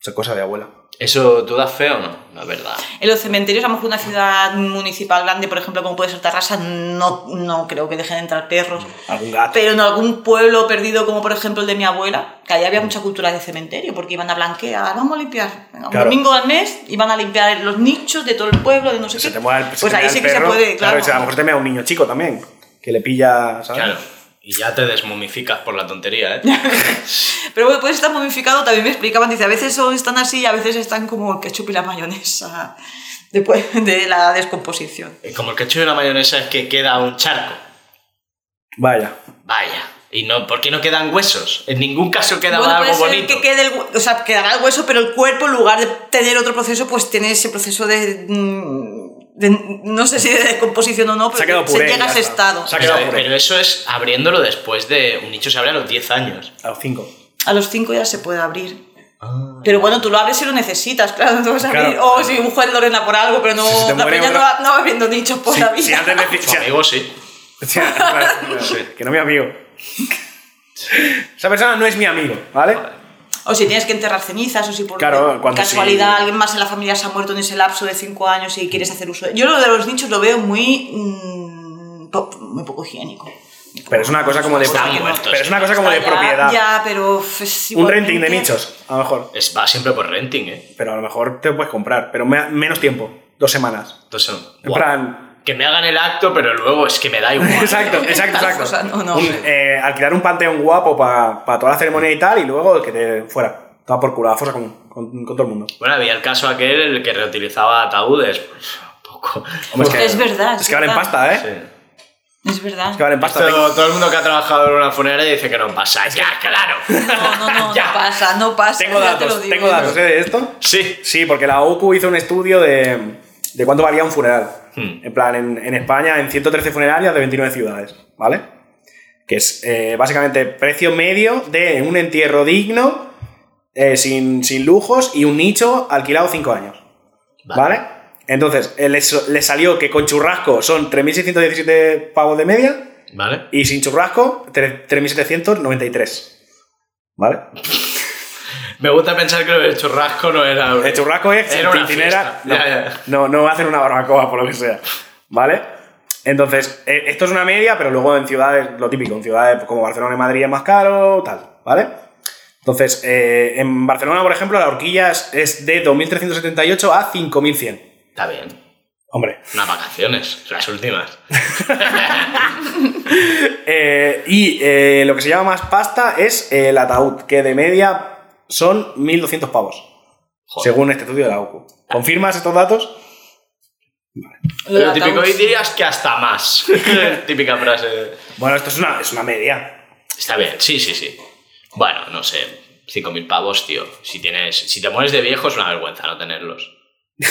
Esa es cosa de abuela. ¿Eso tú das fe o no? La verdad. En los cementerios, a lo mejor una ciudad municipal grande, por ejemplo, como puede ser Tarrasa, no, no creo que dejen entrar perros. Algún gato. Pero en algún pueblo perdido, como por ejemplo el de mi abuela, que ahí había mucha cultura de cementerio, porque iban a blanquear, vamos a limpiar. Venga, un Claro. domingo al mes iban a limpiar los nichos de todo el pueblo, de no sé se qué. te mueve el, se pues te ahí sí que se puede, claro. a lo mejor te mea un niño chico también, que le pilla, ¿sabes? Claro. Y ya te desmomificas por la tontería, ¿eh? Pero bueno, puede estar momificado, también me explicaban, dice, a veces son, están así y a veces están como el ketchup y la mayonesa después de la descomposición. Como el ketchup y la mayonesa es que queda un charco. Vaya. Vaya. ¿Y no, por qué no quedan huesos? En ningún caso quedaba bueno, algo bonito. que quede el, o sea, quedará el hueso, pero el cuerpo, en lugar de tener otro proceso, pues tiene ese proceso de, mm, de- no sé si de descomposición o no, pero Se ha quedado se puré, llega a ya ese está. estado. Se ha Pero, quedado puré. pero eso es abriéndolo después de... Un nicho se abre a los 10 años. A los cinco. A los 5 ya se puede abrir. Pero bueno, tú lo abres si lo necesitas, claro, no te vas a Claro. abrir. O si un juez Lorena por algo, pero no, Si la peña otra- no, va, no va abriendo nichos por Si, la vida. si antes Tu amigo sí. Que no es mi amigo. Esa persona no es mi amigo, ¿vale? O si tienes que enterrar cenizas, o si por Claro, casualidad sí. alguien más en la familia se ha muerto en ese lapso de 5 años y quieres hacer uso de... Yo lo de los nichos lo veo muy... mm, po- muy poco higiénico. Pero es una cosa como de muertos, Pero es una cosa como de Ya- propiedad. Ya, pero es Un renting de nichos, a lo mejor. Es, va siempre por renting, ¿eh? Pero a lo mejor te puedes comprar, pero me- menos tiempo, dos semanas. Entonces, En guau. plan. Que me hagan el acto, pero luego es que me da igual. Exacto, exacto, exacto. cosa, no, no, Un- eh, alquilar un panteón guapo para toda la ceremonia y tal, y luego que te fuera. Estaba por culo, a fosa con, con, con todo el mundo. Bueno, había el caso aquel, el que reutilizaba ataúdes. Pues, un poco. Hombre, Es verdad, Es es que valen verdad. pasta, ¿eh? Sí. Es verdad. Es que valen pasta. Esto, todo el mundo que ha trabajado en una funeraria dice que no pasa. ¡Ya, claro! No, no, no, Ya. no pasa, no pasa. Tengo ya te lo datos, digo tengo datos ¿eh, de esto. Sí. Sí, porque la OCU hizo un estudio de, de cuánto valía un funeral. Hmm. En plan, en, en España, en 113 funerarias de 29 ciudades, ¿vale? Que es eh, básicamente precio medio de un entierro digno, eh, sin, sin lujos y un nicho alquilado 5 años. ¿Vale? Entonces, eh, les, les salió que con churrasco son 3.617 pavos de media ¿Vale? y sin churrasco tre- 3.793. ¿Vale? Me gusta pensar que el churrasco no era. El churrasco es Era. No, Ya, ya. no, no hacen una barbacoa, por lo que sea. ¿Vale? Entonces, eh, esto es una media, pero luego en ciudades, lo típico, en ciudades como Barcelona y Madrid es más caro, tal, ¿vale? Entonces, eh, en Barcelona, por ejemplo, la horquilla es, de 2.378 a 5.100. Está bien. Hombre. Unas vacaciones, las últimas. Eh, y eh, lo que se llama más pasta es el ataúd, que de media son 1.200 pavos, Joder. según este estudio de la OCU. ¿Confirmas estos datos? Lo del Lo típico hoy dirías que hasta más. Típica frase. Bueno, esto es una, es una media. Está bien, sí, sí, sí. Bueno, no sé. 5.000 pavos, tío. Si tienes, si te mueres de viejo es una vergüenza no tenerlos.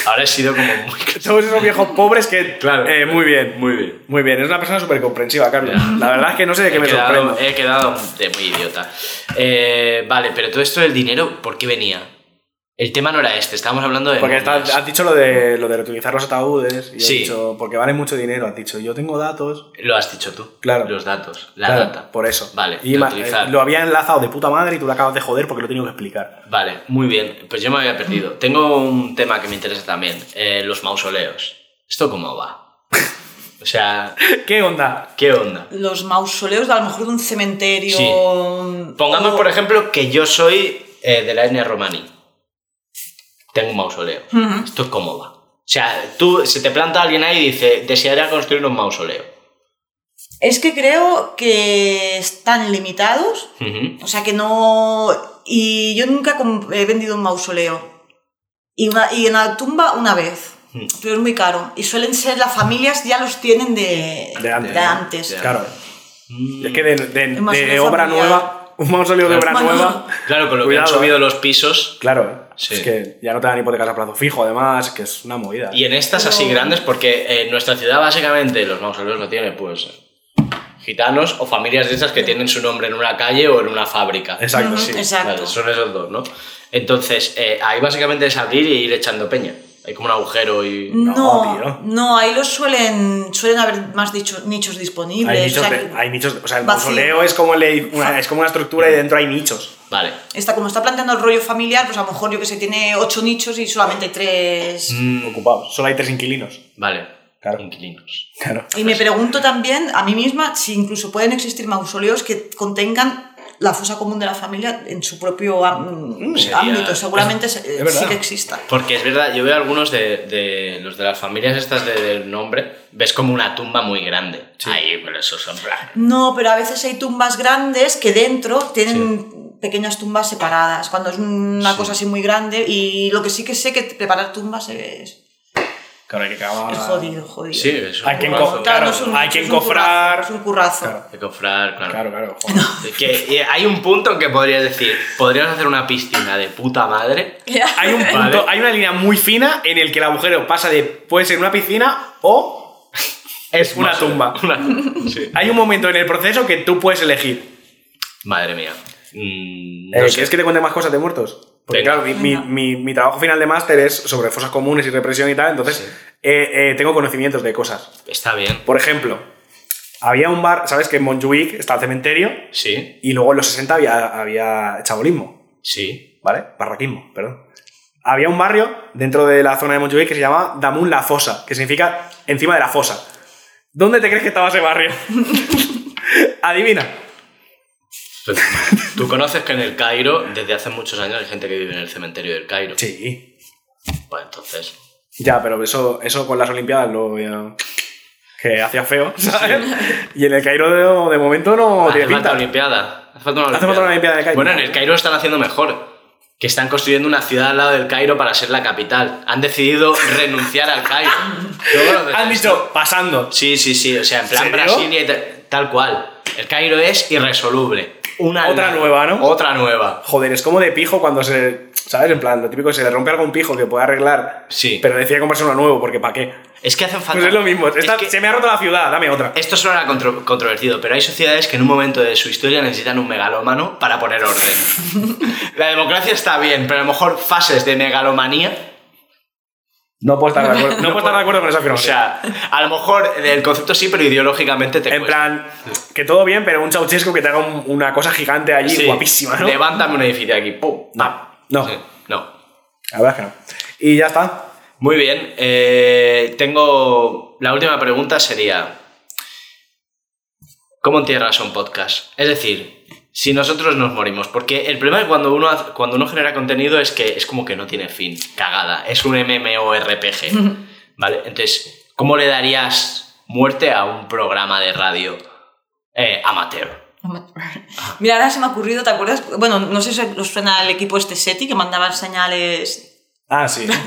Ahora he sido como muy... Todos esos viejos pobres que... Claro. Eh, muy bien. Muy bien. Muy bien, es una persona súper comprensiva, Carlos. Ya. La verdad es que no sé de qué he me quedado, sorprendo. He quedado de muy idiota. Eh, vale, pero todo esto del dinero, ¿por qué venía? El tema no era este, estábamos hablando de... Porque está- has dicho lo de, lo de reutilizar los ataúdes. Y has Sí. dicho, porque valen mucho dinero. Has dicho, yo tengo datos. Lo has dicho tú. Claro. Los datos, la Claro, data. Por eso. Vale, Y eh, lo había enlazado de puta madre y tú lo acabas de joder porque lo he tenido que explicar. Vale, muy bien. Pues yo me había perdido. Tengo un tema que me interesa también. eh, los mausoleos. ¿Esto cómo va? O sea, ¿Qué onda? ¿qué onda? Los mausoleos, a lo mejor de un cementerio. Sí. Pongamos, o- por ejemplo, que yo soy eh, de la etnia romaní. Tengo un mausoleo. ¿Esto cómo va? O sea, tú, se te planta alguien ahí y dice, desearía construir un mausoleo. Es que creo que están limitados. O sea que no. Y yo nunca he vendido un mausoleo. Y, una, y en la tumba una vez. Pero es muy caro. Y suelen ser, las familias ya los tienen de, De antes. de antes. De Claro. Mm. Es que de, de- obra familiar. nueva, un mausoleo de obra Bueno. nueva. Claro, con lo Cuidado, que han subido eh. los pisos. Claro, eh. Sí. es que ya no te dan hipotecas a plazo fijo, además, que es una movida. Y en estas así grandes, porque en nuestra ciudad básicamente los mausoleos lo tienen, pues, gitanos o familias de esas que tienen su nombre en una calle o en una fábrica. Exacto, sí. Exacto. Vale, son esos dos, ¿no? Entonces, eh, ahí básicamente es abrir y ir echando peña. Hay como un agujero y... No, No, no, tío. ahí los suelen, suelen haber más dicho- nichos disponibles. Hay nichos, o sea de- hay nichos, o sea, el vacío. mausoleo es como, el- una, es como una estructura y dentro hay nichos Vale. está, como está planteando el rollo familiar, pues a lo mejor yo que sé, tiene ocho nichos y solamente hay tres. Mm, ocupados. Solo hay tres inquilinos. vale. Claro. Inquilinos. Claro. Y me pregunto también a mí misma si incluso pueden existir mausoleos que contengan la fosa común de la familia en su propio Sería- ámbito. Seguramente es verdad. sí que exista. Porque es verdad, yo veo algunos de, de los de las familias estas de- del nombre, ves como una tumba muy grande. Ahí, pero eso son... No, pero a veces hay tumbas grandes que dentro tienen pequeñas tumbas separadas, cuando es una Sí. cosa así muy grande. Y lo que sí que sé que preparar tumbas es, Claro, hay que acabar. es jodido, jodido. Sí, es un Hay que currazo. enco- Claro, Claro, no es un- hay que encofrar. Es un currazo. Claro, Hay que cofrar, claro. claro, claro. joder. Es Que eh, hay un punto en que podrías decir, podrías hacer una piscina de puta madre. Hay un punto, Vale. hay una línea muy fina en el que el agujero pasa de puede ser una piscina o es una tumba. una- sí. Hay un momento en el proceso que tú puedes elegir. Madre mía. Mm, no sé. ¿Quieres que te cuente más cosas de muertos? Porque Venga. claro, mi, mi- mi- mi trabajo final de máster es sobre fosas comunes y represión y tal, entonces eh, eh, tengo conocimientos de cosas. Está bien. Por ejemplo, había un bar, ¿sabes? Que en Montjuic está el cementerio Sí, y luego en los 60 había, había chabolismo, sí. ¿vale? Barraquismo, perdón. Había un barrio dentro de la zona de Montjuic que se llama Damun la Fosa, que significa encima de la fosa. ¿Dónde te crees que estaba ese barrio? Adivina. Pues, Tú conoces que en el Cairo, desde hace muchos años, hay gente que vive en el cementerio del Cairo. Sí. Pues entonces. Ya, pero eso, eso con las Olimpiadas lo ya- que hacía feo, ¿sabes? y en el Cairo de, de momento no hace tiene falta pinta. Olimpiada. Hace falta una Hace falta una Olimpiada en el Cairo. Bueno, en el Cairo lo están haciendo mejor. Que están construyendo una ciudad al lado del Cairo para ser la capital. Han decidido renunciar al Cairo. ¿No conoces Han dicho pasando. Sí, sí, sí. O sea, en plan ¿Serio? Brasil y tal- tal cual. El Cairo es irresoluble. Una Otra nada. nueva, ¿no? Otra nueva. Joder, es como de pijo cuando se. ¿Sabes? En plan, lo típico, se le rompe algún pijo que puede arreglar, Sí. pero decide comprarse uno nuevo, porque ¿para qué? Es que hacen falta. Pues es lo mismo. Es que- Se me ha roto la ciudad, dame otra. Esto suena contro- controvertido, pero hay sociedades que en un momento de su historia necesitan un megalómano para poner orden. la democracia está bien, pero a lo mejor fases de megalomanía. No puedo estar de acuerdo, no puedo estar de acuerdo con esa O afirmación. sea, a lo mejor el concepto sí, pero ideológicamente te en cuesta. plan, que todo bien, pero un Ceausescu que te haga un- una cosa gigante allí, Sí. guapísima, ¿no? Levántame un edificio aquí. ¡Pum! ¡Pam! No. Sí, no. La verdad es que no. Y ya está. Muy bien. eh, tengo. La última pregunta sería. ¿Cómo entierras un podcast? Es decir, si nosotros nos morimos. Porque el problema de cuando uno, cuando uno genera contenido es que es como que no tiene fin. Cagada. Es un MMORPG. ¿Vale? Entonces, ¿cómo le darías muerte a un programa de radio eh, amateur? Mira, ahora se me ha ocurrido, ¿te acuerdas? Bueno, no sé si os suena el equipo este SETI que mandaban señales. Ah, sí.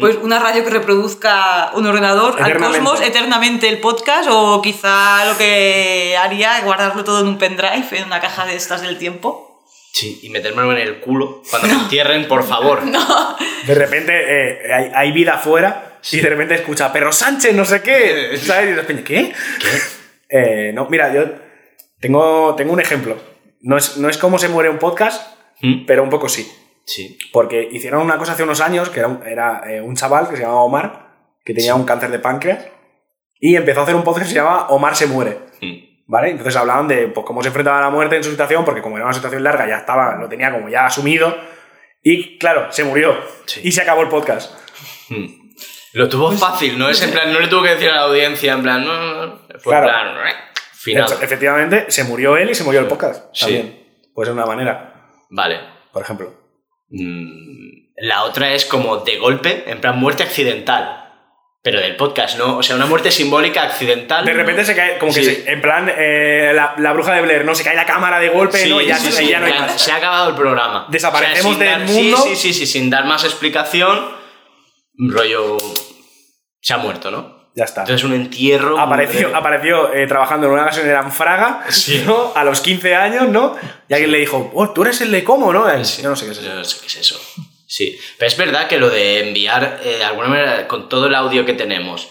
Pues una radio que reproduzca un ordenador al cosmos eternamente el podcast, o quizá lo que haría es guardarlo todo en un pendrive, en una caja de estas del tiempo. Sí, y metérmelo en el culo. Cuando me entierren, por favor. De repente eh, hay, hay vida afuera y de repente escucha Perro Sánchez, no sé qué. ¿Sabes? Y de repente, ¿qué? Eh, no, mira, yo tengo, tengo un ejemplo. No es, no es cómo se muere un podcast, ¿Mm? pero un poco sí. Sí. Porque hicieron una cosa hace unos años que era, un, era, eh, un chaval que se llamaba Omar, que tenía un cáncer de páncreas, y empezó a hacer un podcast que se llamaba Omar se muere. Mm. ¿Vale? Entonces hablaban de pues, cómo se enfrentaba a la muerte en su situación, porque como era una situación larga, ya estaba, lo tenía como ya asumido. Y claro, se murió. Sí. Y se acabó el podcast. Mm. Lo tuvo fácil, ¿no? Es en plan, no le tuvo que decir a la audiencia, en plan, no, no, no. Fue Claro. en plan, final. Efe- Efectivamente, se murió él y se murió el podcast. Sí. También. Pues es una manera, Vale. por ejemplo. Mm, La otra es como de golpe, en plan muerte accidental. Pero del podcast, ¿no? O sea, una muerte simbólica accidental. De repente se cae, como que Sí. se- en plan, eh, la, la bruja de Blair, ¿no? Se cae la cámara de golpe, Sí, ¿no? Y ya, sí, se- ya no hay más. Se ha acabado el programa. Desaparecemos sin del dar- mundo. Sí, sí, sí, sí, sin dar más explicación. Rollo. Se ha muerto, ¿no? Ya está. Entonces un entierro. Apareció, apareció eh, trabajando en una gasolinera en Fraga, Sí. ¿no? A los 15 años, ¿no? Y alguien le dijo, oh, tú eres el de cómo, ¿no? Eh, Sí. Yo no sé qué es eso. Yo no sé qué es eso. Sí, pero es verdad que lo de enviar, eh, de alguna manera, con todo el audio que tenemos,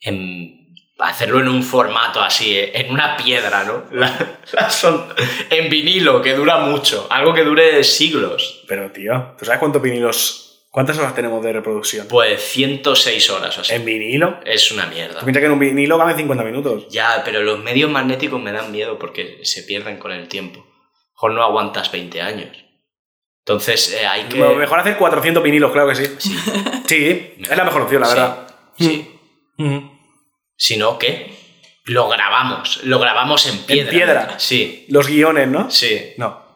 en hacerlo en un formato así, eh, en una piedra, ¿no? La- la son- en vinilo, que dura mucho, algo que dure siglos. Pero, tío, ¿tú sabes cuántos vinilos, cuántas horas tenemos de reproducción? Pues 106 horas o así. ¿En vinilo? Es una mierda. Tú piensas que en un vinilo caben 50 minutos. Ya, pero los medios magnéticos me dan miedo porque se pierden con el tiempo. Mejor no aguantas 20 años. Entonces eh, hay que... Bueno, Mejor hacer 400 vinilos, claro que sí. Sí, es la mejor opción, la Sí, verdad. Sí. Ujú. Si no, ¿qué? Lo grabamos. Lo grabamos en piedra. piedra. Sí. Los guiones, ¿no? Sí. No.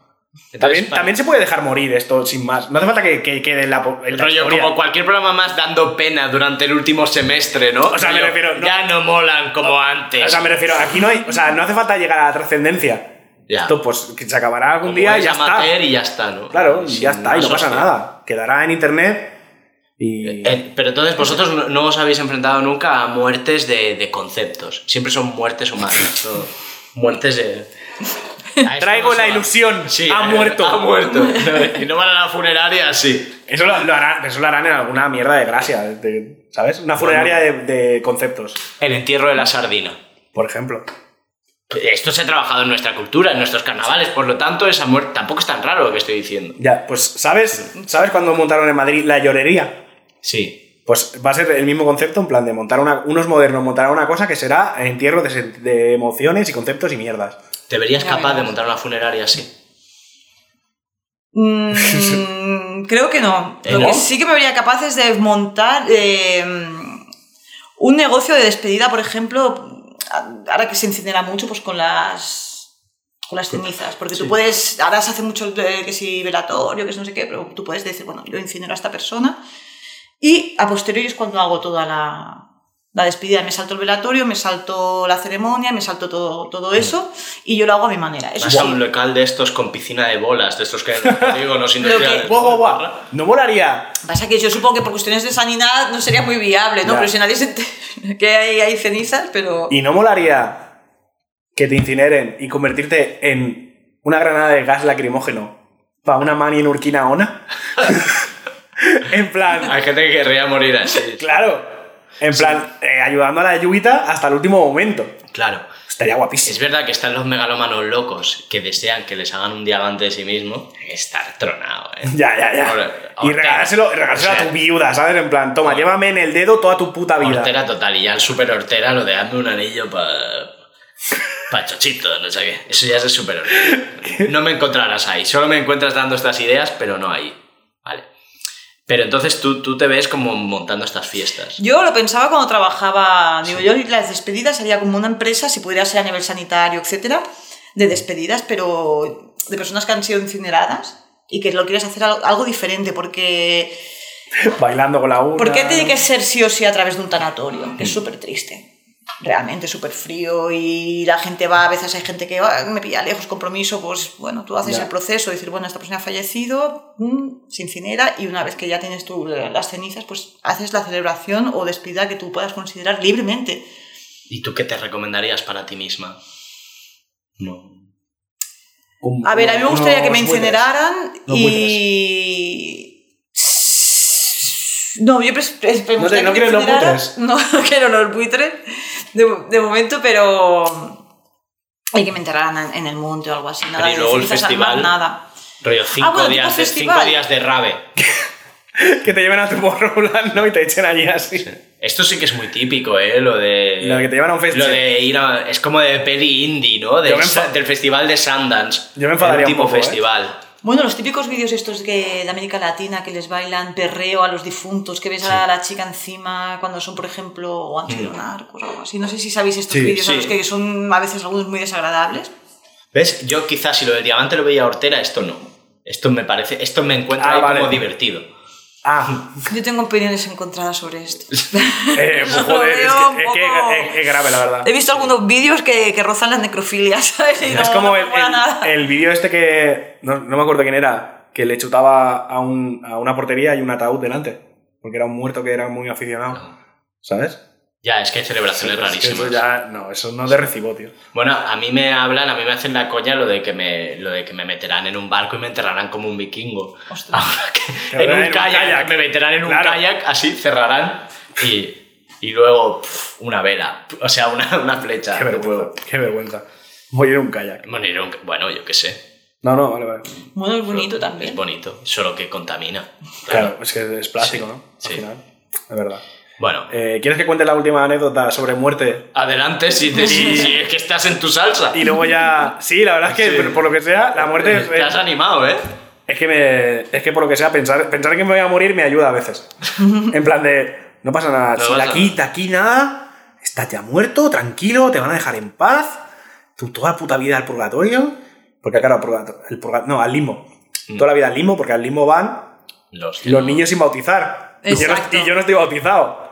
Entonces, También, para- también se puede dejar morir esto sin más. No hace falta que, que quede en la, El rollo historia. como cualquier programa más dando pena durante el último semestre, ¿no? O sea, me Rollo, refiero, no- Ya no molan como antes. O sea, me refiero, aquí no hay. O sea, no hace falta llegar a la trascendencia. Ya. Esto, pues, que se acabará algún Como día y ya está. y ya está, ¿no? Claro, y ya está, y no pasa nada. Quedará en internet y. Eh, pero entonces vosotros no, no os habéis enfrentado nunca a muertes de, de conceptos. Siempre son muertes humanas. ¿no? Muertes de... Traigo la ilusión. Sí, ha muerto. Ha muerto. y no van a la funeraria, sí. Eso lo, lo harán, eso lo harán en alguna mierda de gracia, de- ¿sabes? Una funeraria de, de conceptos, El entierro de la sardina. por ejemplo. Esto se ha trabajado en nuestra cultura, en nuestros carnavales, por lo tanto, esa muerte tampoco es tan raro lo que estoy diciendo. Ya, pues, ¿sabes? ¿Sabes cuando montaron en Madrid la llorería? Sí. Pues va a ser el mismo concepto, en plan de montar una, unos modernos montarán una cosa que será entierro de, de emociones y conceptos y mierdas. ¿Te verías Ya capaz de montar una funeraria así? Mm, creo que no. Lo ¿No? que sí que me vería capaz es de montar eh, un negocio de despedida, por ejemplo, ahora que se incinera mucho, pues con las con las cenizas, porque tú puedes, ahora se hace mucho de que si velatorio, que si no sé qué, pero tú puedes decir, bueno, yo incinero a esta persona y a posteriori es cuando hago toda la, la despedida, me salto el velatorio, me salto la ceremonia, me salto todo, todo eso y yo lo hago a mi manera. Eso Vas sí. a un local de estos con piscina de bolas, de estos que los polígonos industriales. ¡Buah, buah, buah! ¿No molaría? Pasa que yo supongo que por cuestiones de sanidad no sería muy viable, ¿no? Ya. Pero si nadie se entera que hay, hay cenizas, pero... ¿Y no molaría que te incineren y convertirte en una granada de gas lacrimógeno para una mani en Urquinaona? En plan, Hay gente que querría morir así. claro. En plan, eh, ayudando a la Yuita hasta el último momento. Claro. Estaría Es guapísimo. verdad que están los megalomanos locos que desean que les hagan un diamante de sí mismo. Estar tronado, ¿eh? Ya, ya, ya. Y Ortega. regalárselo, regalárselo O sea, a tu viuda, ¿sabes? En plan, toma, llévame en el dedo toda tu puta vida. Hortera total. Y ya el super hortera lo de hazme un anillo para. Pa' chochito, no sé qué. Eso ya es hortera. No me encontrarás ahí. Solo me encuentras dando estas ideas, pero no ahí. Vale. Pero entonces tú, tú te ves como montando estas fiestas. Yo lo pensaba cuando trabajaba, digo, yo las despedidas haría como una empresa, si pudiera ser a nivel sanitario, etcétera, de despedidas, pero de personas que han sido incineradas y que lo quieres hacer algo, algo diferente, porque Bailando con la una. ¿por qué tiene que ser sí o sí a través de un tanatorio? Que es súper triste. Realmente súper frío y la gente va, a veces hay gente que "Ah, me pilla lejos, compromiso, pues bueno, tú haces Ya. el proceso, decir, bueno, esta persona ha fallecido, mm, se incinera y una vez que ya tienes tú las cenizas, pues haces la celebración o despedida que tú puedas considerar libremente. ¿Y tú qué te recomendarías para ti misma? No. Un- A ver, a mí me gustaría que me incineraran y... No, yo ¿No te- no quieres los buitres? No, no quiero los buitres de, de momento, pero... Hay que me enterraran en, en el monte o algo así. Nada y luego el festival. nada. Rollo, cinco, bueno, tipo días, de, festival. cinco días de rave. Que te lleven a tu Tomorrowland, ¿no? Y te echen allí así. Esto sí que es muy típico, ¿eh? Lo de. Lo de que te llevan a un festival. Lo de ir a. Es como de peli indie, ¿no? Del, festival de Sundance. Yo me enfadaría El un tipo poco, ¿eh? Bueno, los típicos vídeos estos que, de América Latina que les bailan perreo a los difuntos, que ves a la chica encima cuando son, por ejemplo, o han sido narcos o algo así. No sé si sabéis estos Sí, vídeos a sí. los que son a veces algunos muy desagradables. ¿Ves? Yo quizás si lo del diamante lo veía hortera, esto no. Esto me parece. Esto me encuentra Ah, ahí vale. como divertido. Ah, Yo tengo opiniones encontradas sobre esto. eh, pues, joder, es que, que grave, la verdad. He visto algunos vídeos que, que rozan la necrofilia, ¿sabes? Y es como no el, el- el vídeo este que. No, no me acuerdo quién era, que le chutaba a, un, a una portería y un ataúd delante. Porque era un muerto que era muy aficionado. ¿Sabes? Ya, es que hay celebraciones Es que rarísimas. eso ya. No, eso no de recibo, tío. Bueno, a mí me hablan, a mí me hacen la coña lo de que me, lo de que me meterán en un barco y me enterrarán como un vikingo. Ostras. Ahora que- Pero en en un un kayak, kayak. me meterán en un kayak, así cerrarán y, y luego una vela, o sea, una, una flecha. Qué vergüenza. Qué vergüenza. Voy a ir a un kayak. Bueno, y un- bueno, yo qué sé, No, no, vale, vale. Bueno, es bonito también. es bonito, solo que contamina. Claro, es que es plástico, Sí, ¿no? Al sí. final. Es verdad. Bueno, Eh, ¿Quieres que cuente la última anécdota sobre muerte? adelante si, te- si, si es que estás en tu salsa. Y luego ya. Sí, la verdad es que, Sí. por- por lo que sea, la muerte es. Te has animado, ¿eh? Es que me. Es que por lo que sea, pensar, pensar que me voy a morir me ayuda a veces. En plan de. No pasa nada. No si de pasa aquí, nada. de aquí nada. Estás ya muerto, tranquilo, te van a dejar en paz. Tú toda la puta vida al purgatorio. Porque claro, al purgatorio. El purga- no, al limbo. Mm. Toda la vida al limbo, porque al limbo van Los, los niños sin bautizar. Y yo, no, Exacto. y yo no estoy bautizado.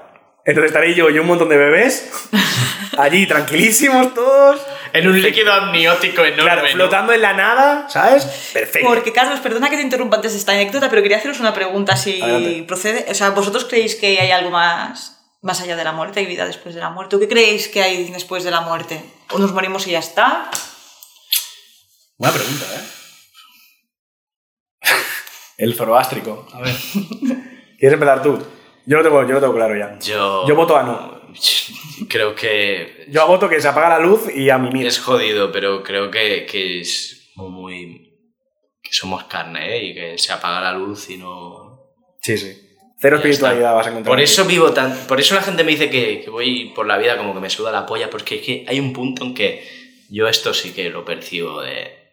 Entonces estaré yo y un montón de bebés allí tranquilísimos todos. En un líquido amniótico enorme. Claro, ¿no? flotando en la nada, ¿sabes? Perfecto. Porque, Carlos, perdona que te interrumpa antes de esta anécdota, pero quería haceros una pregunta si Adelante. procede. O sea, ¿vosotros creéis que hay algo más, más allá de la muerte? ¿Hay vida después de la muerte? ¿O qué creéis que hay después de la muerte? ¿O nos morimos y ya está? Buena pregunta, ¿eh? El zoroástrico. A ver. ¿Quieres empezar tú? Yo lo tengo, yo lo tengo claro ya. Yo, Yo voto a no. Creo que Yo voto que se apaga la luz y a mimir. es jodido, pero creo que, que es como muy... que somos carne, ¿eh? Y que se apaga la luz y no... Sí, sí. Cero Ya espiritualidad está. vas a encontrar. Por eso vivo tan... Por eso la gente me dice que, que voy por la vida como que me suda la polla, porque es que hay un punto en que yo esto sí que lo percibo de...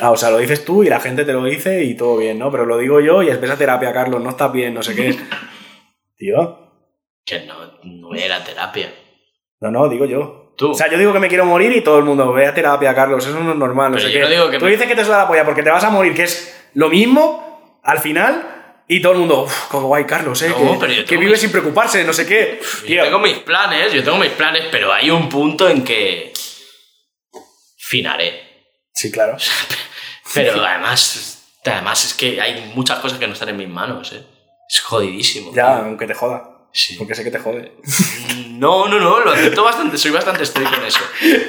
Ah, o sea, lo dices tú y la gente te lo dice y todo bien, ¿no? Pero lo digo yo y es esa terapia, Carlos, no estás bien, no sé qué. Tío. que no, no era terapia. No, no, digo yo. Tú. O sea, yo digo que me quiero morir y todo el mundo ve a terapia, Carlos, eso no es normal, no sé yo qué. no digo que Tú me- dices que te suda la polla porque te vas a morir, que es lo mismo al final y todo el mundo, uff, como guay, Carlos, ¿eh? No, que, que vive mis- sin preocuparse, no sé qué. Yo tengo mis planes, yo tengo mis planes, pero hay un punto en que finaré. Sí, claro. Pero además, además es que hay muchas cosas que no están en mis manos, ¿eh? Es jodidísimo. Ya, tío. aunque te joda. Sí. Porque sé que te jode. Mm, No, no, no, lo acepto bastante, soy bastante estricto en eso.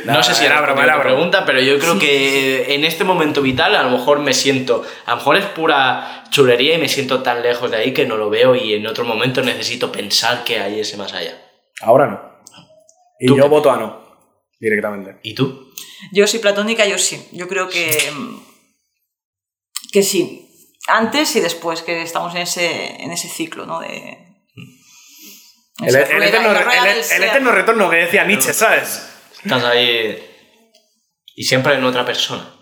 No, No, sé si era broma, la pregunta, pero yo creo que en este momento vital a lo mejor me siento, a lo mejor es pura chulería y me siento tan lejos de ahí que no lo veo y en otro momento necesito pensar que hay ese más allá. Ahora no. Y ¿Tú yo qué? voto a no, directamente. ¿Y tú? Yo sí, platónica, yo sí. Yo creo que. que sí. Antes y después, que estamos en ese, en ese ciclo, ¿no? De. El, esa el rueda- eterno, el- el ser. eterno retorno que decía Nietzsche, ¿sabes? Estás ahí y siempre en otra persona.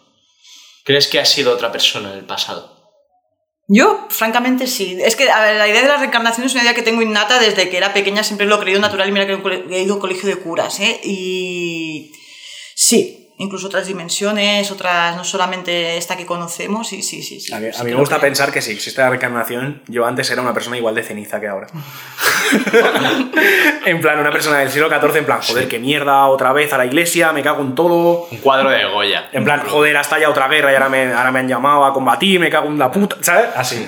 ¿Crees que has sido otra persona en el pasado? Yo, francamente, sí. Es que a ver, la idea de la reencarnación es una idea que tengo innata desde que era pequeña, siempre lo he creído natural y mira que he ido a colegio de curas, ¿eh? Y sí, incluso otras dimensiones, otras, no solamente esta que conocemos, y sí, sí, sí. A mí, sí a mí me gusta pensar que si existe la reencarnación, yo antes era una persona igual de ceniza que ahora. en plan, una persona del siglo XIV, en plan, joder, qué mierda, otra vez a la iglesia, me cago en todo. Un cuadro de Goya. En plan, joder, hasta ya otra guerra y ahora me, ahora me han llamado a combatir, me cago en la puta, ¿sabes? Así.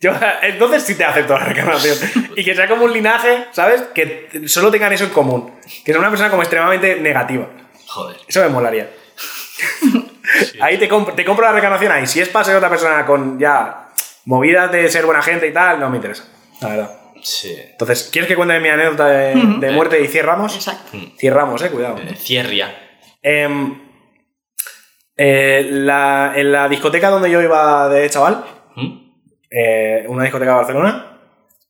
Yo, entonces sí te acepto la reencarnación. Y que sea como un linaje, ¿sabes? Que solo tengan eso en común. Que sea una persona como extremadamente negativa. Joder. Eso me molaría. Ahí te, compro- te compro la reencarnación ahí. Si es para ser otra persona con ya movidas de ser buena gente y tal, no me interesa. La verdad. Sí. Entonces, ¿quieres que cuente mi anécdota de, de muerte y cierramos? Exacto. Cierramos, eh, cuidado. Eh, Cierria. Em, eh, la- en la discoteca donde yo iba de chaval, ¿Mm? eh, una discoteca de Barcelona,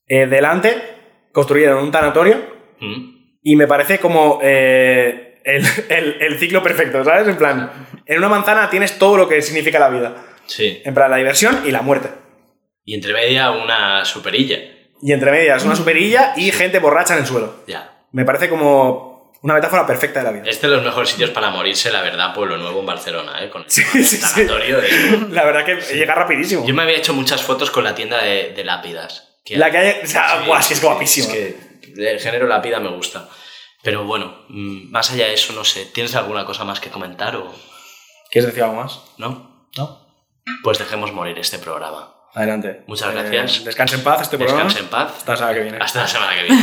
eh, delante construyeron un tanatorio ¿Mm? y me parece como eh, el, el- el ciclo perfecto, ¿sabes? En plan, en una manzana tienes todo lo que significa la vida. Sí. En plan, la diversión y la muerte. Y entre media una superilla. Y entre medias, una superilla y gente borracha en el suelo. Ya. Me parece como una metáfora perfecta de la vida. Este es de los mejores sitios para morirse, la verdad, Pueblo Nuevo en Barcelona, ¿eh? Con el Sí, sí, sí. de- La verdad que llega rapidísimo. Yo me había hecho muchas fotos con la tienda de, de lápidas. que- La que hay... O sea, buah, es que es guapísimo. Es que el género lápida me gusta. Pero bueno, más allá de eso, no sé, ¿tienes alguna cosa más que comentar o...? ¿Quieres decir algo más? ¿No? ¿No? Pues dejemos morir este programa. Adelante. Muchas gracias. Eh, en paz este programa. Descanse en paz. Hasta la semana que viene. Hasta la semana que viene.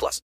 plus.